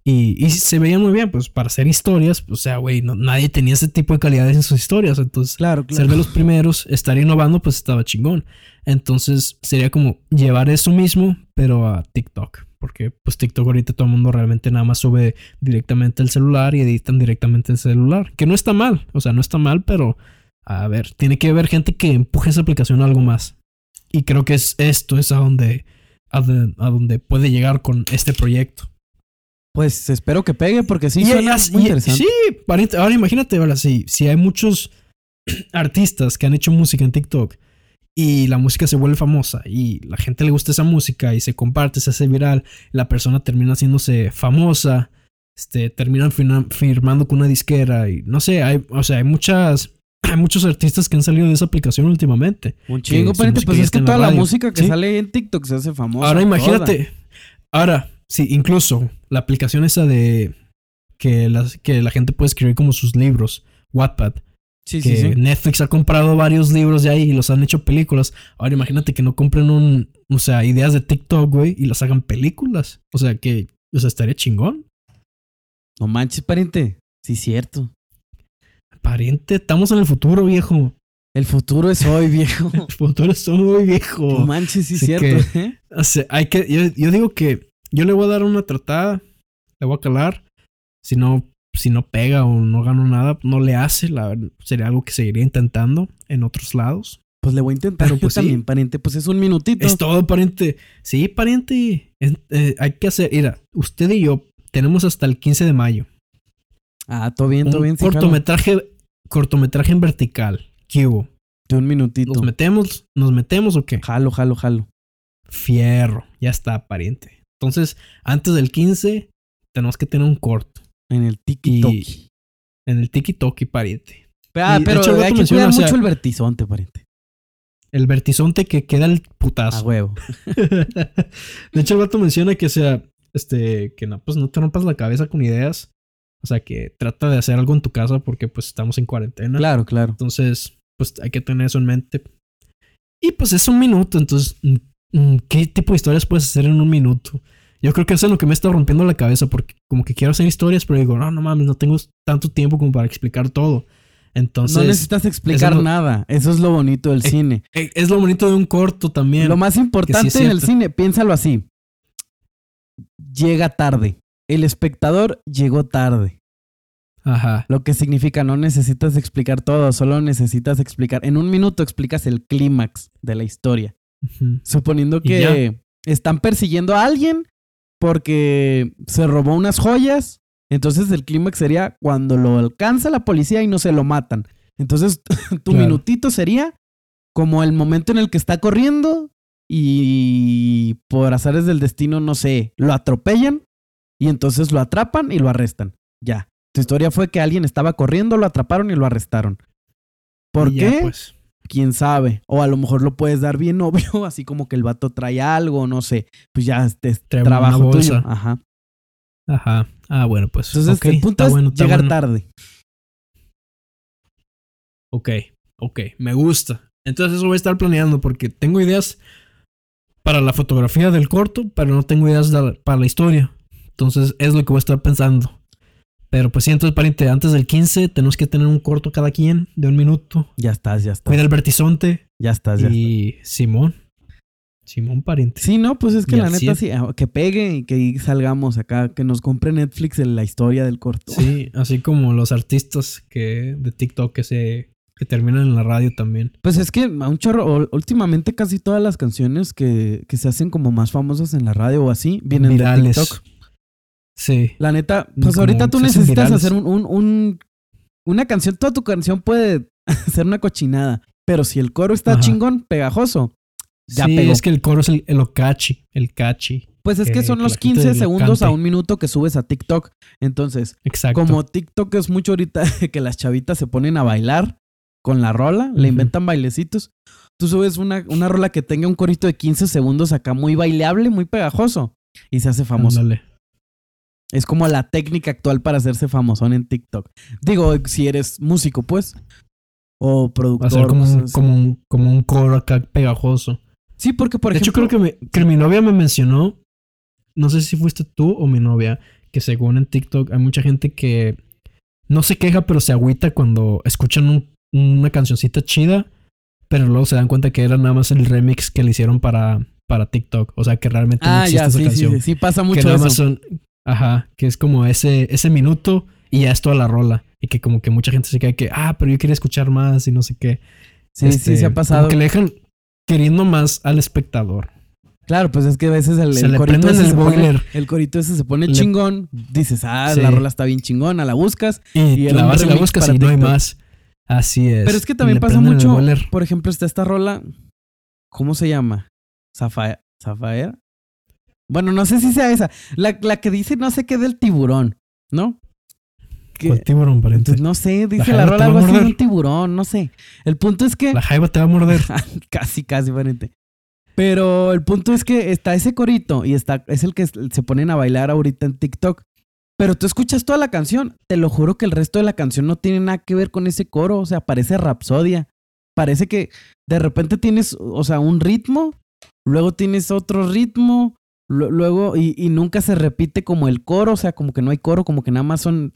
Y, y se veía muy bien, pues para hacer historias, o sea, güey, no, nadie tenía ese tipo de calidades en sus historias. Entonces, Claro, ser de los primeros, estar innovando, pues estaba chingón. Entonces, sería como llevar eso mismo, pero a TikTok. Porque, pues, TikTok ahorita todo el mundo realmente nada más sube directamente el celular y editan directamente el celular. Que no está mal, o sea, no está mal, pero, a ver, tiene que haber gente que empuje esa aplicación a algo más. Y creo que es esto, es a donde, a donde, a donde puede llegar con este proyecto. Pues espero que pegue porque sí Y- suena y- muy y- interesante. Sí, ahora imagínate, ahora sí, si hay muchos artistas que han hecho música en TikTok y la música se vuelve famosa y la gente le gusta esa música y se comparte, se hace viral, la persona termina haciéndose famosa, este, terminan firma- firmando con una disquera y no sé, hay, o sea, hay muchas, hay muchos artistas que han salido de esa aplicación últimamente. Un chingo, pariente. Pues es que toda la radio. música que Sí. sale en TikTok se hace famosa. Ahora toda. imagínate. Ahora, sí, incluso la aplicación esa de que, las, que la gente puede escribir como sus libros, Wattpad, Sí, que sí, sí. Netflix ha comprado varios libros de ahí y los han hecho películas. Ahora imagínate que no compren un, o sea, ideas de TikTok, güey, y las hagan películas. O sea, que, o sea, estaría chingón. No manches, pariente. Sí, cierto. Pariente, estamos en el futuro, viejo. El futuro es hoy, viejo. El futuro es muy viejo. No manches, sí, Así cierto. que- ¿eh? O sea, hay que, yo, yo digo que yo le voy a dar una tratada, le voy a calar. Si no, si no pega o no gano nada, no le hace. La, sería algo que seguiría intentando en otros lados. Pues le voy a intentar. Pero, yo pues, sí. también, pariente. Pues es un minutito. Es todo, pariente. Sí, pariente. Es- eh, hay que hacer. Mira, usted y yo tenemos hasta el 15 de mayo. Ah, todo bien, todo un bien. sí, jalo. cortometraje, cortometraje en vertical. ¿Qué hubo? De un minutito. ¿Nos metemos? ¿Nos metemos o qué? Jalo, jalo, jalo. Fierro. Ya está, pariente. Entonces, antes del 15, tenemos que tener un corto. En el Y tiki en el tiki-toki, pariente. Ah, y pero hecho, hay que cuidar o sea- mucho el vertizonte, pariente. El vertizonte que queda el A putazo. huevo. de hecho, el vato menciona que, o sea, este, que no, pues no te rompas la cabeza con ideas. O sea, que trata de hacer algo en tu casa porque, pues, estamos en cuarentena. Claro, claro. Entonces, pues, hay que tener eso en mente. Y, pues, es un minuto. Entonces, mm, mm, ¿qué tipo de historias puedes hacer en un minuto? Yo creo que eso es lo que me está rompiendo la cabeza porque, como que quiero hacer historias, pero digo, no, no mames, no tengo tanto tiempo como para explicar todo. Entonces, no necesitas explicar eso no- nada. Eso es lo bonito del Eh, cine. eh, es lo bonito de un corto también. Lo más importante es en el cine, piénsalo así. Llega tarde. El espectador llegó tarde. Ajá. Lo que significa no necesitas explicar todo, solo necesitas explicar. En un minuto explicas el clímax de la historia. Suponiendo que están persiguiendo a alguien porque se robó unas joyas. Entonces el clímax sería cuando lo alcanza la policía y no se lo matan. Entonces tu Claro. minutito sería como el momento en el que está corriendo y por azares del destino, no sé, lo atropellan y entonces lo atrapan y lo arrestan. Ya. Tu historia fue que alguien estaba corriendo, lo atraparon y lo arrestaron. ¿Por Y ya, qué? pues. quién sabe. O a lo mejor lo puedes dar bien obvio, así como que el vato trae algo, no sé. Pues ya este Trae trabajo tuyo. Ajá. Ajá. Ah, bueno, pues. Entonces ok, el punto es bueno, llegar bueno. tarde. Ok, ok, me gusta. Entonces eso voy a estar planeando porque tengo ideas para la fotografía del corto, pero no tengo ideas para la historia. Entonces es lo que voy a estar pensando. Pero pues sí, entonces pariente, antes del 15 tenemos que tener un corto cada quien de un minuto. Ya estás, ya estás. Cuida el vertizonte Ya estás, ya estás. y Simón. Simón pariente. Sí, no, pues es que Y la neta sí, ah, que pegue y que salgamos acá, que nos compre Netflix en la historia del corto. Sí, así como los artistas que de TikTok que se que terminan en la radio también. Pues es que a un chorro, últimamente casi todas las canciones que, que se hacen como más famosas en la radio o así, vienen Virales. de TikTok. Sí. La neta, pues ahorita tú necesitas hacer un, un- un- una canción, toda tu canción puede ser una cochinada, pero si el coro está Ajá. chingón, pegajoso, ya sí, pegó. es que el coro es el, el catchy, el catchy. pues es que que- son los la gente 15 lo segundos a un minuto que subes a TikTok. Entonces, Exacto. como TikTok es mucho ahorita que las chavitas se ponen a bailar con la rola, le inventan bailecitos. Tú subes una, una rola que tenga un corito de 15 segundos acá muy baileable, muy pegajoso. Y se hace famoso. Ándale. Es como la técnica actual para hacerse famosón en TikTok. Digo, si eres músico, pues. O productor. Ser como un, como un, como un coro acá pegajoso. Sí, porque por de hecho, ejemplo. creo que, me- que mi novia me mencionó, no sé si fuiste tú o mi novia, que según en TikTok hay mucha gente que no se queja, pero se agüita cuando escuchan un- una cancioncita chida, pero luego se dan cuenta que era nada más el remix que le hicieron para, para TikTok. O sea, que realmente no Ah, existe ya, esa sí, sí, canción. sí, sí, pasa que mucho nada eso. más son, ajá, que es como ese, ese minuto y ya es toda la rola. Y que como que mucha gente se queda que, ah, pero yo quería escuchar más y no sé qué. Sí, sí, Este, se ha pasado. Como que le dejan queriendo más al espectador. Claro, pues es que a veces el, Se el le corito ese el se pone, el corito ese se pone Le- chingón, dices, ah, Sí. la rola está bien chingona, la buscas. Y, Y la vas y la buscas y no hay más. Así es. Pero es que también Le pasa mucho, por ejemplo, está esta rola, ¿cómo se llama? Zafa- ¿Zafaera? Bueno, no sé si sea esa. La, la que dice no sé qué del tiburón, ¿no? Que- ¿Cuál tiburón, pariente? no sé, dice la te rola algo así de un tiburón, no sé. El punto es que... La jaiba te va a morder. casi, casi, pariente. Pero el punto es que está ese corito y está, es el que se ponen a bailar ahorita en TikTok. Pero tú escuchas toda la canción. Te lo juro que el resto de la canción no tiene nada que ver con ese coro. O sea, parece rapsodia. Parece que de repente tienes, o sea, un ritmo, luego tienes otro ritmo, luego, y, y nunca se repite como el coro. O sea, como que no hay coro, como que nada más son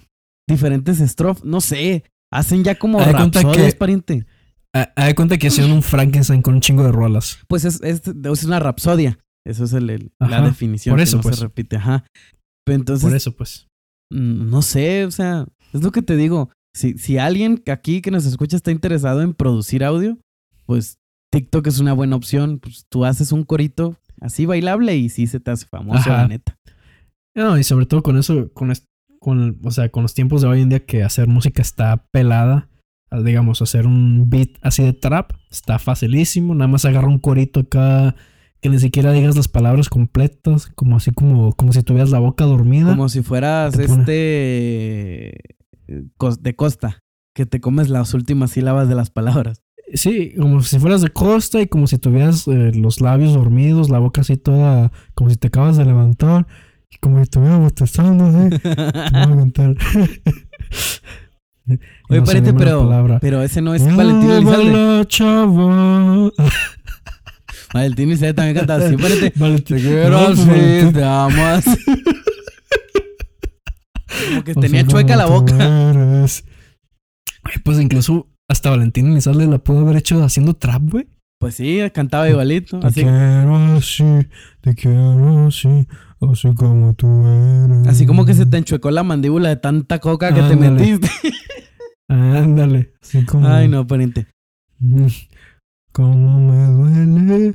diferentes estrofas. No sé. Hacen ya como rapsodias, que- pariente. De cuenta que hicieron un Frankenstein con un chingo de rolas. Pues es, es, es una rapsodia. Eso es el, el- la definición. por que eso, no pues. se repite, ajá. Pero entonces, Por eso, pues. mm, no sé, o sea, es lo que te digo. Si, si alguien aquí que nos escucha está interesado en producir audio, pues TikTok es una buena opción. Pues tú haces un corito así bailable y sí se te hace famoso, Ajá. la neta. No, y sobre todo con eso, con, con, o sea, con los tiempos de hoy en día que hacer música está pelada. Digamos, hacer un beat así de trap está facilísimo. Nada más agarra un corito acá que ni siquiera digas las palabras completas, como así como, como si tuvieras la boca dormida. Como si fueras este eh, de costa, que te comes las últimas sílabas de las palabras. Sí, como si fueras de costa y como si tuvieras eh, los labios dormidos, la boca así toda, como si te acabas de levantar y como si estuvieras bostezando, ¿eh? Te voy a contar. Oye, no ninguna pero, pero ese no es Ya Valentín va Elizalde. la chava. Valentín Elizalde también canta así. Valentín- Te quiero así, te amo así. Como que o tenía chueca la boca. eres. Ay, Pues incluso hasta Valentín Elizalde la pudo haber hecho haciendo trap, güey. Pues sí, cantaba igualito. Te Así, quiero así, te quiero así, así como tú eres. así como que se te enchuecó la mandíbula de tanta coca que te metiste. Ándale, así como. Ay, no, pariente. Mm, Cómo me duele,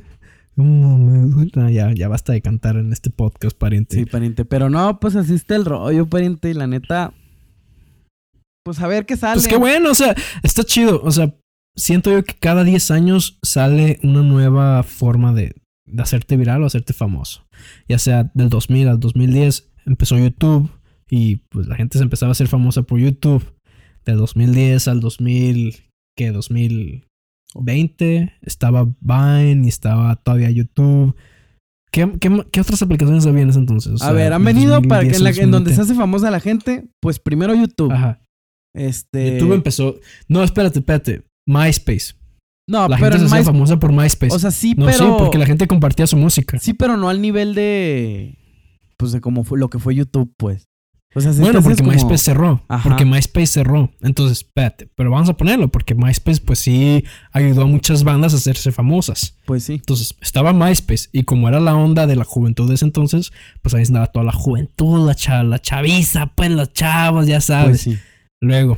cómo me duele. Ah, ya, ya basta de cantar en este podcast, pariente. Sí, pariente. Pero no, pues así está el rollo, pariente. Y la neta. Pues a ver qué sale. Pues qué bueno, o sea, está chido. O sea, siento yo que cada 10 años sale una nueva forma de, de hacerte viral o hacerte famoso. Ya sea del 2000 al 2010 empezó YouTube y pues la gente se empezaba a hacer famosa por YouTube. Del 2010 al 2000, ¿qué? 2020 estaba Vine y estaba todavía YouTube. ¿Qué, qué, qué otras aplicaciones había en ese entonces? O A ver, han venido para que 2010 en, la- en donde se 2020. hace famosa la gente, pues primero YouTube. Ajá. Este. YouTube empezó. No, espérate, espérate. MySpace. No, La pero gente se My- famosa por MySpace. O sea, sí, no, pero. sí, porque la gente compartía su música. Sí, pero no al nivel de. Pues de como fue lo que fue YouTube, pues. O sea, bueno, porque como- MySpace cerró. Ajá. Porque MySpace cerró. Entonces, espérate. Pero vamos a ponerlo porque MySpace, pues sí, ayudó a muchas bandas a hacerse famosas. Pues sí. Entonces, estaba MySpace. Y como era la onda de la juventud de ese entonces, pues ahí estaba toda la juventud, la, cha- la chaviza, pues los chavos, ya sabes. Pues sí. Luego,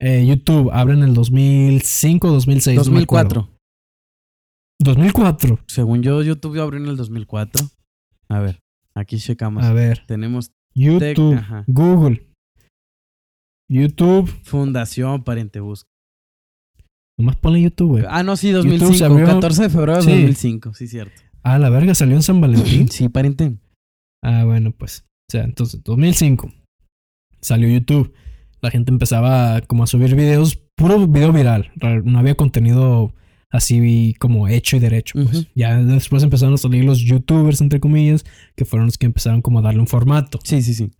eh, YouTube abre en el 2005 2006. no me acuerdo. 2004. 2004. Según yo, YouTube abrió en el 2004. A ver, aquí checamos. A ver. Tenemos YouTube. Google, YouTube. Fundación Pariente Busca. Nomás ponle YouTube, güey. Ah, no, sí, YouTube 2005. se abrió- 14 de febrero de Sí. 2005, sí, cierto. Ah, la verga salió en San Valentín. Sí, pariente. ah, bueno, pues. O sea, entonces, 2005. Salió YouTube. La gente empezaba como a subir videos, puro video viral. Ra- No había contenido así como hecho y derecho. Pues. Ya después empezaron a salir los youtubers, entre comillas, que fueron los que empezaron como a darle un formato. Sí, sí, sí.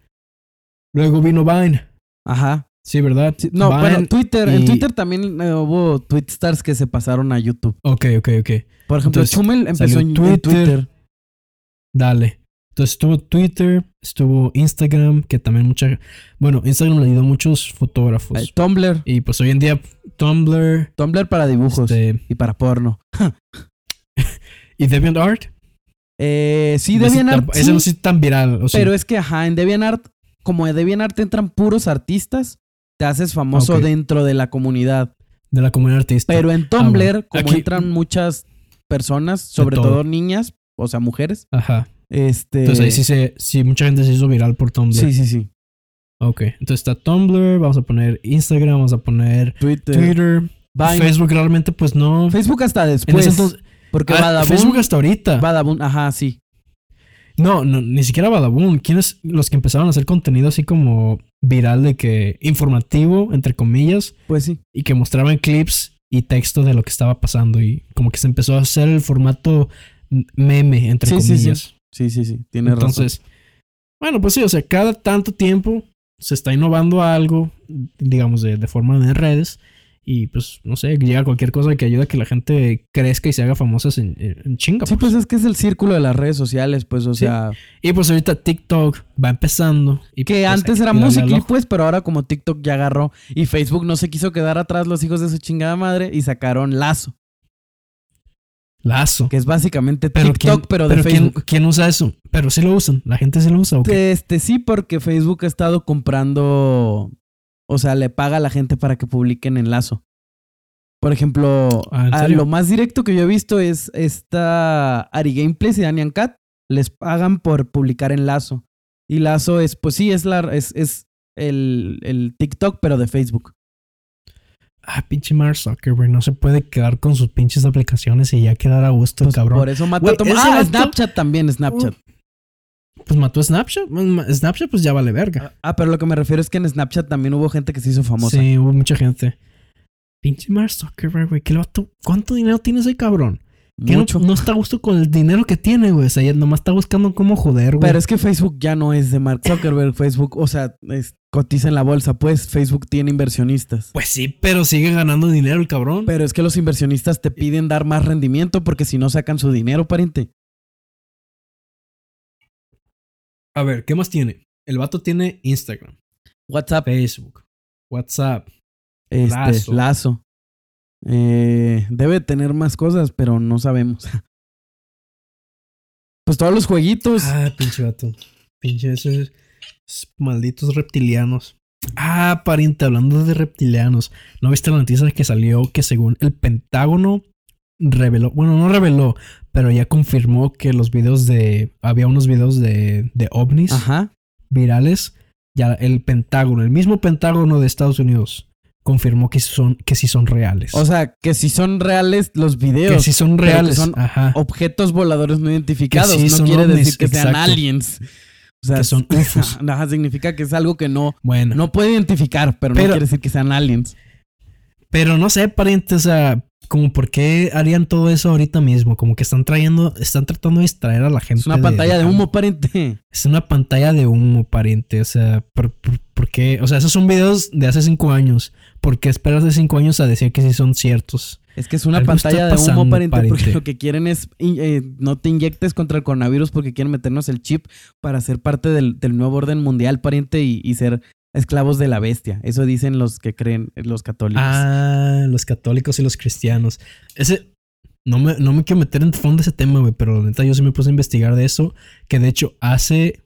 Luego vino Vine. Ajá. Sí, ¿verdad? Sí, no, Vine bueno, Twitter. En Twitter también eh, hubo Twitstars que se pasaron a YouTube. Ok, ok, ok. Por ejemplo, Entonces, Chumel empezó en Twitter. Twitter. Dale. Entonces estuvo Twitter, estuvo Instagram, que también mucha... Bueno, Instagram le ayudó a muchos fotógrafos. El Tumblr. Y pues hoy en día Tumblr... Tumblr para dibujos este, y para porno. ¿Y DeviantArt? Eh, sí, DeviantArt. sí, Ese no es tan viral. o pero es que, ajá, en DeviantArt, como en DeviantArt entran puros artistas, te haces famoso dentro de la comunidad. De la comunidad artista. Pero en Tumblr, bueno. como Aquí- entran muchas personas, sobre todo. todo niñas, o sea, mujeres, Ajá. Este... Entonces ahí sí se... Sí, mucha gente se hizo viral por Tumblr. Sí, sí, sí. Ok. Entonces está Tumblr, vamos a poner Instagram, vamos a poner Twitter. Twitter. Facebook realmente pues no... Facebook hasta En después. ese entonces- porque Ah, Badabun... Facebook hasta ahorita. Badabun, ajá, sí. No, no, ni siquiera Badabun. ¿Quiénes los que empezaron a hacer contenido así como viral de que informativo, entre comillas, Pues sí. y que mostraban clips y texto de lo que estaba pasando y como que se empezó a hacer el formato meme, entre sí, comillas. sí. Sí, sí, sí. Tienes razón. Entonces, bueno, pues sí, o sea, cada tanto tiempo se está innovando algo, digamos, de, de forma de redes. Y pues, no sé, llega cualquier cosa que ayude a que la gente crezca y se haga famosa en, en- chinga. Sí, pues es que es el círculo de las redes sociales, pues, o Sí. sea, Y pues ahorita TikTok va empezando. Y que pues, antes era música, pues, pero ahora como TikTok ya agarró y Facebook no se quiso quedar atrás los hijos de su chingada madre y sacaron Lazo, Lazo. que es básicamente Pero TikTok, ¿quién- pero de ¿quién, Facebook. quién usa eso? Pero sí lo usan. La gente sí lo usa. ¿o qué? Este sí, porque Facebook ha estado comprando, o sea, le paga a la gente para que publiquen en Lazo. Por ejemplo, Ah, lo más directo que yo he visto es esta Ari Gameplays y Danian Cat. Les pagan por publicar en Lazo. Y Lazo es, pues sí, es, la, es, es el, el TikTok, pero de Facebook. Ah, pinche Mark Zuckerberg. No se puede quedar con sus pinches aplicaciones y ya quedar a gusto, el Pues cabrón. por eso Güey, a Ah, Snapchat también, Snapchat. Pues mató a Snapchat. Snapchat pues ya vale verga. Ah, pero lo que me refiero es que en Snapchat también hubo gente que se hizo famosa. Sí, hubo mucha gente. Pinche Mark Zuckerberg, güey. ¿Qué ¿Cuánto dinero tiene ese cabrón? Que no, no está a gusto con el dinero que tiene, güey. O sea, ya nomás está buscando cómo joder, güey. Pero es que Facebook ya no es de Mark Zuckerberg. Facebook, o sea, es- cotiza en la bolsa, pues Facebook tiene inversionistas. Pues sí, pero sigue ganando dinero el cabrón. Pero es que los inversionistas te piden dar más rendimiento porque si no sacan su dinero, pariente. A ver, ¿qué más tiene? El vato tiene Instagram, WhatsApp, Facebook, WhatsApp. este, Lazo. Lazo. Eh, debe tener más cosas, pero no sabemos. Pues todos los jueguitos. Ah, pinche vato. Pinche esos, esos malditos reptilianos. Ah, pariente, hablando de reptilianos. ¿No viste la noticia que salió que según el Pentágono reveló, bueno, no reveló, pero ya confirmó que los videos de, había unos videos de, de ovnis Ajá. virales, ya el Pentágono, el mismo Pentágono de Estados Unidos, confirmó que son, que sí son reales. O sea, que si son reales los videos, que sí son reales. son Ajá. objetos voladores no identificados, sí no quiere ovnis, decir que sean aliens. O sea, Que son UFOs. Ajá, significa que es algo que no, Bueno. no puede identificar, pero, no quiere decir que sean aliens. Pero no sé, pariente, o sea, como por qué harían todo eso ahorita mismo, como que están trayendo, están tratando de distraer a la gente. Es una pantalla de humo, pariente. Es una pantalla de humo, pariente, o sea, ¿por, por, por qué? O sea, esos son videos de hace cinco años. ¿Por qué esperas de cinco años a decir que sí son ciertos? Es que es una pantalla de humo, pasando, pariente, porque pariente. lo que quieren es eh, no te inyectes contra el coronavirus porque quieren meternos el chip para ser parte del, del nuevo orden mundial, pariente, y, y ser esclavos de la bestia. Eso dicen los que creen, los católicos. Ah, los católicos y los cristianos. Ese. No me, no me quiero meter en fondo ese tema, güey, pero la neta yo sí me puse a investigar de eso. Que de hecho hace.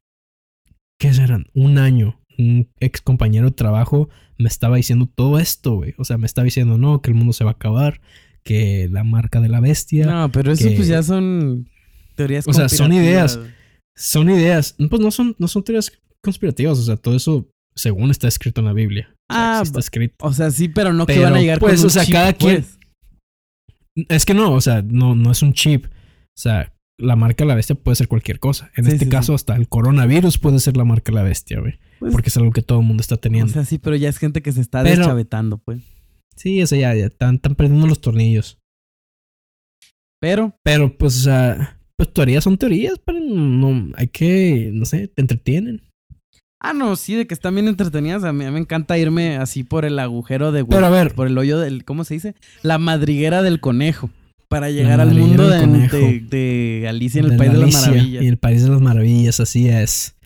¿Qué serán? Un año. Un ex compañero de trabajo me estaba diciendo todo esto, güey. O sea, me estaba diciendo, no, que el mundo se va a acabar. Que la marca de la bestia. no, pero eso que- pues ya son teorías O sea, son ideas. Son ideas. Pues no son, no son teorías conspirativas. O sea, todo eso según está escrito en la Biblia. O sea, Ah, sí está escrito. O sea, sí, pero no que Pero, van a llegar pues, con un o sea, chip, cada quien- pues. Es que no, o sea, no, no es un chip. O sea, la marca de la bestia puede ser cualquier cosa. En Sí, este sí, caso, hasta el coronavirus puede ser la marca de la bestia, güey. Pues, Porque es algo que todo el mundo está o teniendo. sea, sí, pero ya es gente que se está Pero- deschavetando, pues. sí, o sea, ya, ya están, están perdiendo los tornillos. Pero, Pero, pues, o sea, pues teorías son teorías, pero no, hay que, no sé, te entretienen. ah, no, sí, de que están bien entretenidas. A mí, a mí me encanta irme así por el agujero de Pero a ver, por el hoyo del, ¿cómo se dice? La madriguera del conejo. Para llegar al mundo de, de- de Alicia en el de País de las Maravillas. Y el País de las Maravillas, así es.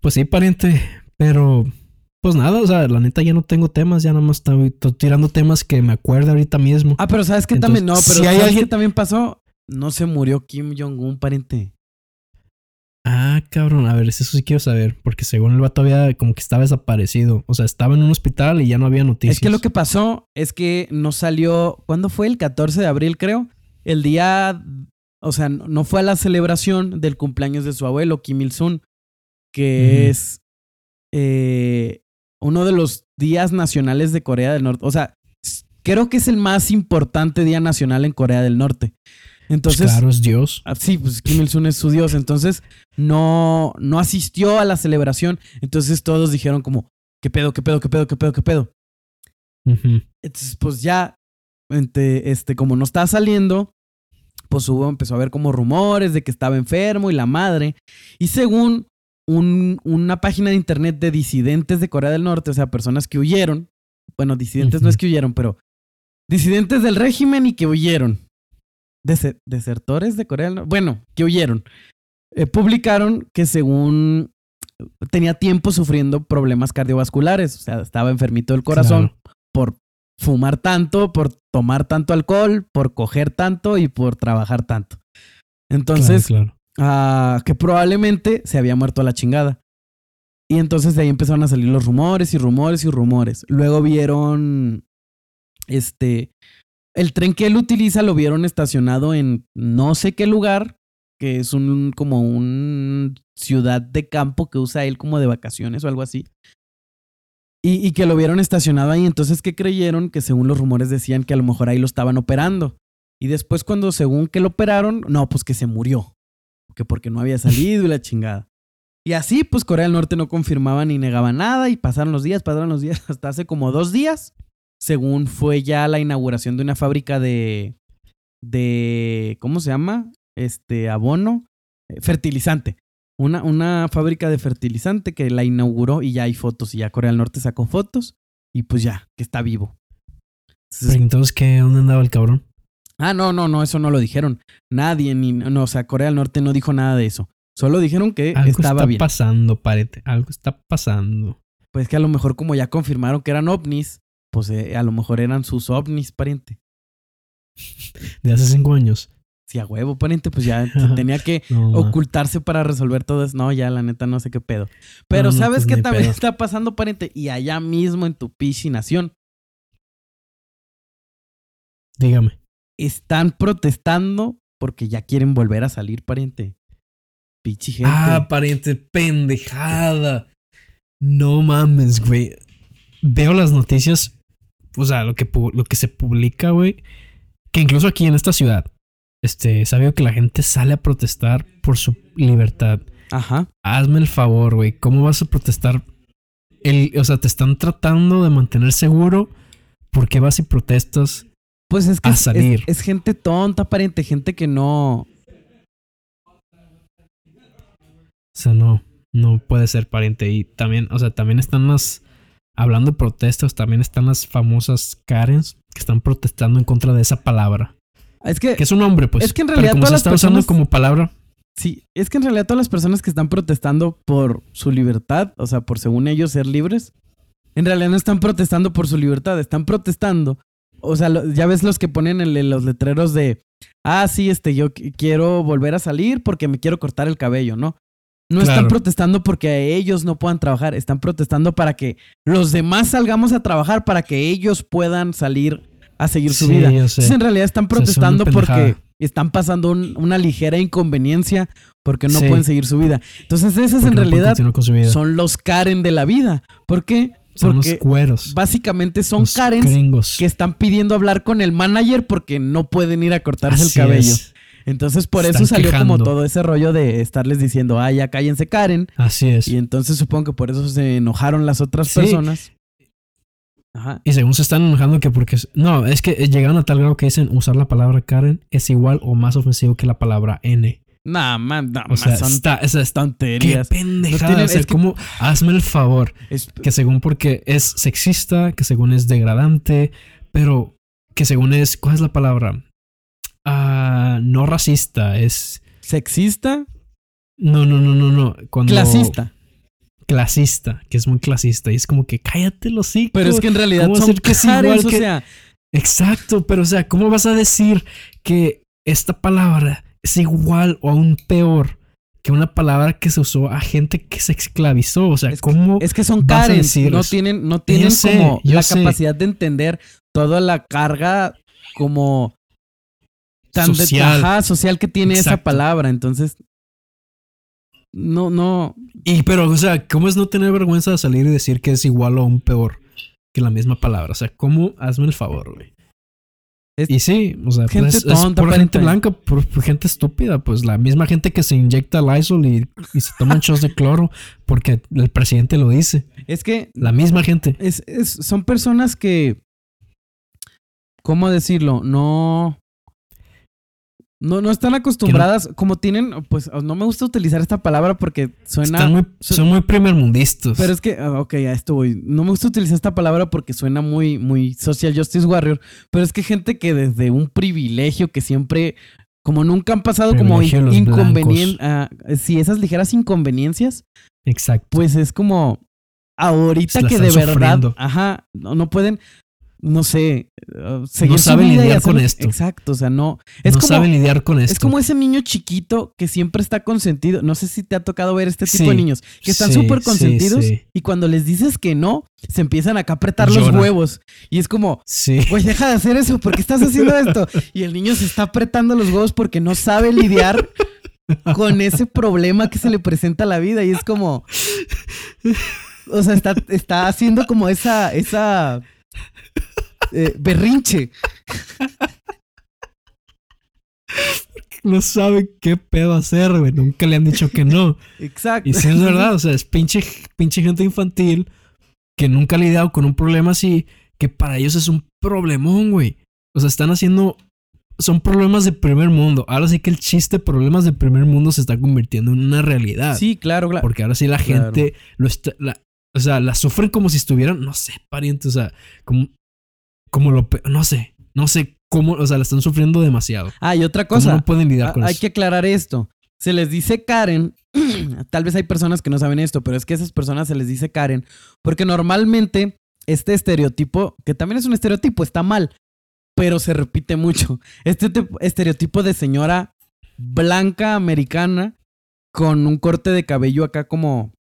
Pues sí, pariente, pero pues nada, o sea, la neta ya no tengo temas, ya nada más estoy, estoy tirando temas que me acuerdo ahorita mismo. Ah, pero ¿sabes Entonces, también? No, pero si hay ¿sabes alguien- qué también pasó? No se murió Kim Jong-un, pariente. Ah, cabrón, a ver, eso sí quiero saber, porque según el vato había como que estaba desaparecido, o sea, estaba en un hospital y ya no había noticias. Es que lo que pasó es que no salió. ¿Cuándo fue? El 14 de abril, creo. El día. O sea, no fue a la celebración del cumpleaños de su abuelo, Kim Il-sung, que es eh, uno de los días nacionales de Corea del Norte. O sea, creo que es el más importante día nacional en Corea del Norte. Pues Entonces, claro, es Dios. Ah, Sí, pues Kim Il-sung es su dios. Entonces, no, no asistió a la celebración. Entonces todos dijeron como, ¿qué pedo, qué pedo, qué pedo, qué pedo, qué pedo? Entonces, pues ya, este, como no estaba saliendo, pues hubo, empezó a haber como rumores de que estaba enfermo y la madre. Y según un- una página de internet de disidentes de Corea del Norte, o sea, personas que huyeron, bueno, disidentes no es que huyeron, pero disidentes del régimen y que huyeron. Dese- desertores de Corea del Norte, bueno, que huyeron. Eh, publicaron que según tenía tiempo sufriendo problemas cardiovasculares, o sea, estaba enfermito del corazón Claro. por fumar tanto, por tomar tanto alcohol, por coger tanto y por trabajar tanto. Entonces, Claro, claro. ah, que probablemente se había muerto a la chingada. Y entonces de ahí empezaron a salir los rumores y rumores y rumores. Luego vieron, este, el tren que él utiliza lo vieron estacionado en no sé qué lugar, que es un como un ciudad de campo que usa él como de vacaciones o algo así. Y, y que lo vieron estacionado ahí, entonces que creyeron que según los rumores decían que a lo mejor ahí lo estaban operando. Y después cuando según que lo operaron, no, pues que se murió. Que porque no había salido y la chingada. Y así, pues Corea del Norte no confirmaba ni negaba nada y pasaron los días, pasaron los días, hasta hace como dos días, según fue ya la inauguración de una fábrica de, de, ¿cómo se llama? Este, abono, eh, fertilizante. Una, una fábrica de fertilizante que la inauguró y ya hay fotos y ya Corea del Norte sacó fotos y pues ya, que está vivo. Entonces, ¿qué? ¿Dónde andaba el cabrón? Ah, no, no, no, eso no lo dijeron. Nadie, ni, no, o sea, Corea del Norte no dijo nada de eso. Solo dijeron que Algo estaba está bien. pasando, parete. Algo está pasando. Pues que a lo mejor como ya confirmaron que eran ovnis, pues eh, a lo mejor eran sus ovnis, pariente. De hace cinco años. Si a huevo, pariente, pues ya tenía que No, ocultarse para resolver todo eso. No, ya la neta no sé qué pedo. Pero No, ¿sabes pues, qué ni también pedo. está pasando, pariente? Y allá mismo en tu pichi nación, Dígame. están protestando porque ya quieren volver a salir, pariente. Pichi gente. Ah, pariente, pendejada. No mames, güey. Veo las noticias, o sea, lo que, lo que se publica, güey. Que incluso aquí en esta ciudad, este, sabido que la gente sale a protestar por su libertad. Ajá. Hazme el favor, güey. ¿Cómo vas a protestar? El, o sea, te están tratando de mantener seguro. ¿Por qué vas y protestas? Pues es que A es, es- salir. es gente tonta, pariente, gente que no. O sea, no, no puede ser pariente. Y también, o sea, también están las. Hablando de protestas, también están las famosas Karens que están protestando en contra de esa palabra. Es que, Que es un nombre, pues. Es que en realidad como todas se las está usando personas- como palabra. sí, es que en realidad todas las personas que están protestando por su libertad, o sea, por según ellos ser libres, en realidad no están protestando por su libertad, están protestando. O sea, lo- ya ves los que ponen en los letreros de, ah, sí, este, yo qu- quiero volver a salir porque me quiero cortar el cabello, ¿no? No están protestando porque ellos no puedan trabajar, están protestando para que los demás salgamos a trabajar, para que ellos puedan salir a seguir su Sí, vida. Entonces, en realidad están es protestando porque están pasando un- una ligera inconveniencia porque no Sí. pueden seguir su vida. Entonces, esas porque en no realidad son los Karen de la vida. ¿Por qué? Son los cueros. básicamente son los Karens gringos. que están pidiendo hablar con el manager porque no pueden ir a cortarse Así el cabello. es. Entonces, por eso salió como todo ese rollo de estarles diciendo, ah, ya cállense Karen. Así es. Y entonces supongo que por eso se enojaron las otras Sí. personas. Ajá. Y según se están enojando que porque... No, es que llegaron a tal grado que dicen usar la palabra Karen es igual o más ofensivo que la palabra N. Nah, man, nah, O sea, son está, esa es- qué tonterías. pendejada. tienen- es que- como, hazme el favor. Es- Que según porque es sexista, que según es degradante, pero que según es... ¿Cuál es la palabra? ah, no racista, es... ¿Sexista? No, no, no, no, no. Cuando, Clasista. Clasista, que es muy clasista. Y es como que cállate los hocico. Pero es que en realidad ¿Cómo son que es o sea, Exacto, pero o sea, ¿cómo vas a decir que esta palabra es igual o aún peor que una palabra que se usó a gente que se esclavizó? O sea, Es que- ¿cómo es que son decir no tienen, no tienen sé, como la sé. capacidad de entender toda la carga como tan de- Social. ajá, social que tiene esa palabra. Entonces, no, no, Y pero, o sea, ¿cómo es no tener vergüenza de salir y decir que es igual o aún peor que la misma palabra? O sea, ¿cómo? Hazme el favor, güey. Es- y sí, o sea, gente pues, es tonta, por gente blanca, por, por gente estúpida, pues la misma gente que se inyecta Lysol y, y se toman shots de cloro porque el presidente lo dice. es que La misma gente. es, es- son personas que, ¿cómo decirlo? No, no, no están acostumbradas, como tienen, pues no me gusta utilizar esta palabra porque suena... Están muy, son muy primermundistas. Pero es que, ah, ok, a esto voy. No me gusta utilizar esta palabra porque suena muy, muy social justice warrior. Pero es que gente que desde un privilegio que siempre, como nunca han pasado como Privilegio de los inconveniencias, si esas ligeras inconveniencias, Exacto. pues es como ahorita que de verdad, ajá, no, no pueden, no sé, uh, seguir No y lidiar con esto. Exacto, o sea, no. Es no como, saben lidiar con esto. es como ese niño chiquito que siempre está consentido. No sé si te ha tocado ver este tipo Sí, de niños que están súper sí, consentidos sí. y cuando les dices que no, se empiezan acá a apretar los huevos. Y es como, Sí. güey, deja de hacer eso, ¿por qué estás haciendo esto? Y el niño se está apretando los huevos porque no sabe lidiar con ese problema que se le presenta a la vida. Y es como. O sea, está, está haciendo como esa. esa eh, berrinche. No saben qué pedo hacer, güey. Nunca le han dicho que no. Exacto. Y sí es verdad, o sea, es pinche, pinche gente infantil que nunca ha lidiado con un problema así, que para ellos es un problemón, güey. O sea, están haciendo... Son problemas de primer mundo. Ahora sí que el chiste de problemas de primer mundo se está convirtiendo en una realidad. Sí, claro, claro. Porque ahora sí la Claro. gente lo está... la- o sea, la sufren como si estuvieran, no sé, parientes, o sea, como, como lo... No sé, no sé cómo, o sea, la están sufriendo demasiado. Ah, y otra ¿Cómo cosa. no pueden lidiar con hay eso? que aclarar esto. Se les dice Karen. Tal vez hay personas que no saben esto, pero es que a esas personas se les dice Karen. Porque normalmente este estereotipo, que también es un estereotipo, está mal, pero se repite mucho. Este te- estereotipo de señora blanca americana con un corte de cabello acá como,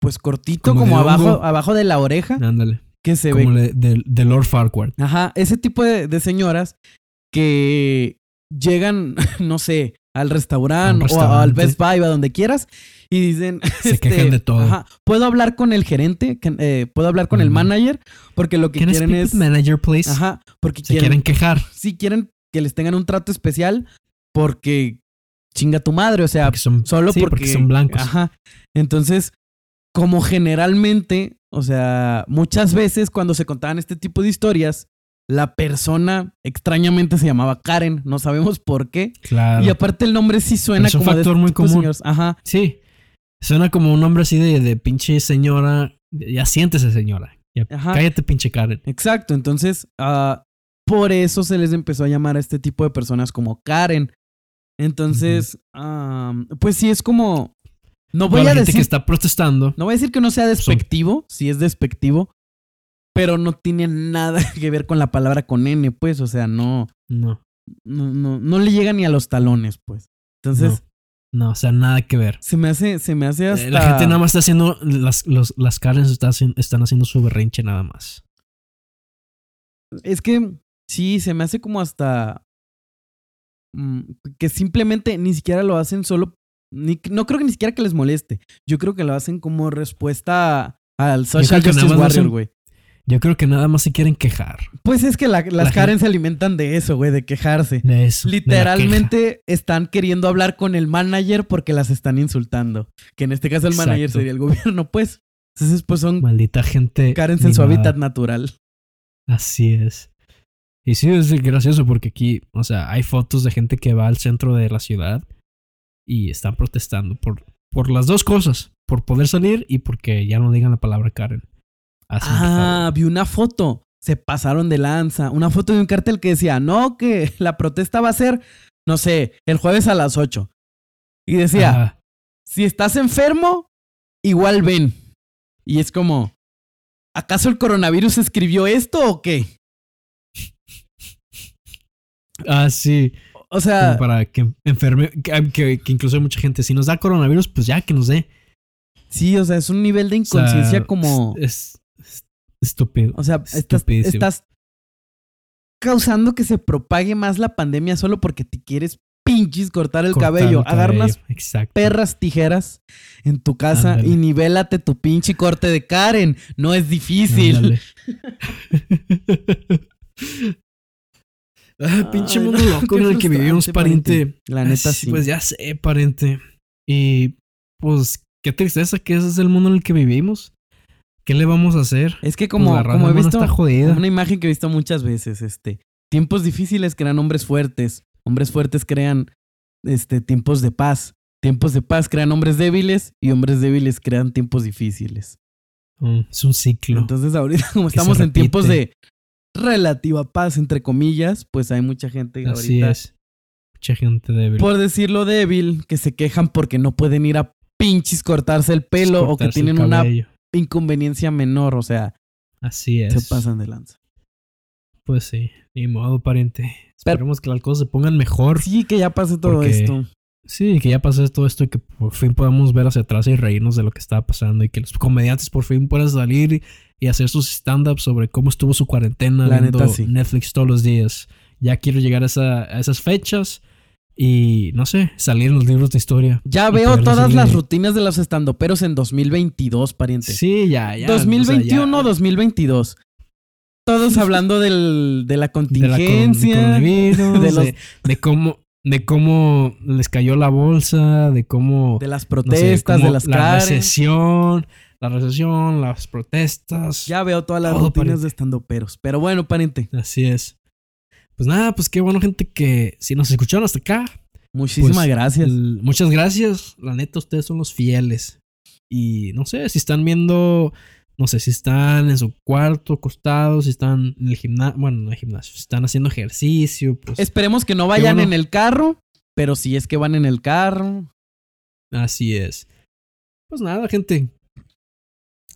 pues cortito, Como como, de abajo, hongo. abajo de la oreja, Ándale. Que se Como ve de, de Lord Farquhar. Ajá, ese tipo de, de señoras que llegan, no sé, al restaurante, o al. Best Buy o a donde quieras y dicen, Se quejan de todo. Ajá, puedo hablar con el gerente, eh, puedo hablar con el manager, porque lo que Can quieren es, manager, please? ajá, porque Se quieren, quieren quejar. sí quieren que les tengan un trato especial, porque chinga tu madre, o sea, Porque son, solo sí, porque, son blancos. Ajá. Entonces, como generalmente, o sea, muchas veces cuando se contaban este tipo de historias, la persona extrañamente se llamaba Karen, no sabemos por qué. Claro. Y aparte el nombre sí suena Es un como de factor este muy de común. señores. Ajá. Sí. Suena como un nombre así de, de pinche señora. Ya siéntese, señora. Ya, Ajá. cállate, pinche Karen. Exacto. Entonces, ah, por eso se les empezó a llamar a este tipo de personas como Karen. Entonces, pues sí es como. No voy a la gente decir que está protestando. No voy a decir que no sea despectivo, si es despectivo, pero no tiene nada que ver con la palabra con N, pues, o sea, no, No, no, no, no le llega ni a los talones, pues. Entonces, no, o sea, nada que ver. se me hace, se me hace Eh, hasta... La gente nada más está haciendo. Las, los, las Karens está están haciendo su berrinche nada más. Es que, sí, se me hace como hasta... mm, que simplemente ni siquiera lo hacen solo... Ni, no creo que ni siquiera que les moleste. Yo creo que lo hacen como respuesta al social justice warrior, güey. Yo creo que nada más se quieren quejar. Pues es que la- las Karen se alimentan de eso, güey, de quejarse. De eso. de. Literalmente están queriendo hablar con el manager porque las están insultando. Que en este caso el manager sería el gobierno, pues. Entonces, pues son Maldita gente. Karens en su hábitat natural. Así es. Y sí, es gracioso porque aquí, o sea, hay fotos de gente que va al centro de la ciudad y están protestando por, por las dos cosas. Por poder salir y porque ya no digan la palabra Karen. Ah, vi una foto se pasaron de lanza. Una foto de un cartel que decía, no, que la protesta va a ser, no sé, el jueves a las 8. Y decía, Ajá. si estás enfermo, igual ven. Y es como, ¿acaso el coronavirus escribió esto o qué? Ah, sí. O sea, Como para que enferme, que, que- que incluso hay mucha gente, si nos da coronavirus, pues ya que nos dé. sí, o sea, es un nivel de O sea, inconsciencia como, Es, es estúpido. o sea, estás, estás causando que se propague más la pandemia solo porque te quieres pinches cortar el Cortar cabello. el Agarra unas Exacto. perras tijeras en tu casa Ándale. y nivélate tu pinche corte de Karen. No es difícil. Ándale. ah, pinche mundo no, loco en el que vivimos, pariente. La neta Ah, sí. Pues ya sé, pariente. Y pues qué tristeza que ese es el mundo en el que vivimos. ¿Qué le vamos a hacer? Es que Pues, como, como he visto está jodida. una imagen que he visto muchas veces, este, tiempos difíciles crean hombres fuertes, hombres fuertes crean este tiempos de paz, tiempos de paz crean hombres débiles y hombres débiles crean tiempos difíciles. Mm, es un ciclo. Entonces ahorita como estamos en tiempos de. Relativa paz entre comillas, pues hay mucha gente Así ahorita es. Mucha gente débil. por decirlo débil que se quejan porque no pueden ir a pinches cortarse el pelo o que tienen una inconveniencia menor, o sea, Así es. se pasan de lanza. Pues sí, ni modo, pariente. Esperemos que las cosas se pongan mejor. Sí, que ya pase todo Porque- esto. Sí, que ya pase todo esto y que por fin podamos ver hacia atrás y reírnos de lo que estaba pasando y que los comediantes por fin puedan salir y hacer sus stand-ups sobre cómo estuvo su cuarentena La viendo neta, sí. Netflix todos los días. Ya quiero llegar a, esa- a esas fechas y, no sé, salir en los libros de historia. Ya veo todas las rutinas de los estandoperos en 2022, pariente. Sí, ya, ya. 2021, o sea, ya- 2022. Todos hablando del, de la de la con- contingencia. los- de cómo de cómo les cayó la bolsa, de cómo de las no sé, protestas, de las la Karen. recesión, la recesión, las protestas. Ya veo todas las rutinas pariente. de estandoperos. Pero bueno, pariente, Así es. Pues nada, pues qué bueno, gente, que si nos escucharon hasta acá. muchísimas pues, gracias. el- muchas gracias. La neta, ustedes son los fieles. Y no sé, si están viendo, no sé, si están en su cuarto, acostados, si están en el gimnasio, bueno, no en el gimnasio, si están haciendo ejercicio, pues Esperemos que no vayan bueno. en el carro, pero si es que van en el carro. así es. Pues nada, gente.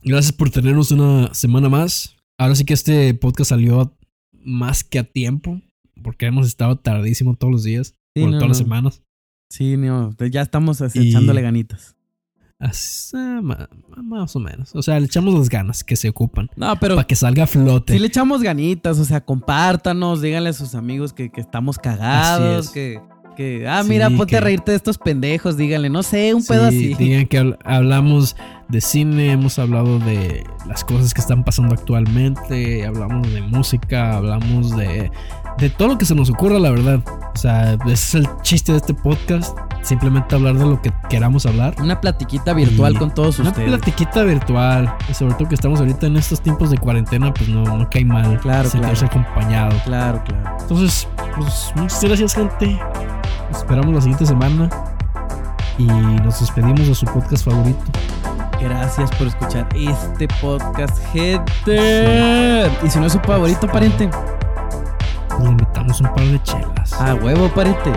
Gracias por tenernos una semana más. Ahora sí que este podcast salió más que a tiempo, porque hemos estado tardísimo todos los días, Sí, bueno, no, todas las semanas. Sí, no, ya estamos Y- echándole ganitas. Así, más o menos. O sea, le echamos las ganas que se ocupan No, pero para que salga a flote. sí le echamos ganitas, o sea, compártanos, díganle a sus amigos que, que estamos cagados, es. que, que, ah, Sí, mira, ponte que- a reírte de estos pendejos, díganle, no sé, un Sí, pedo así. Digan que habl- hablamos de cine, hemos hablado de las cosas que están pasando actualmente, hablamos de música, hablamos de, de todo lo que se nos ocurra, la verdad. O sea, ese es el chiste de este podcast. Simplemente hablar de lo que queramos hablar. Una platiquita virtual Y con todos Una ustedes. platiquita virtual. Y sobre todo que estamos ahorita en estos tiempos de cuarentena, pues no, no cae mal Claro, sentirse claro. acompañado. Claro, claro. Entonces, pues muchas gracias, gente. Nos esperamos la siguiente semana. Y nos despedimos de su podcast favorito. Gracias por escuchar este podcast, gente. Y si no es su favorito, pariente, Le invitamos un par de chelas. a huevo, pariente.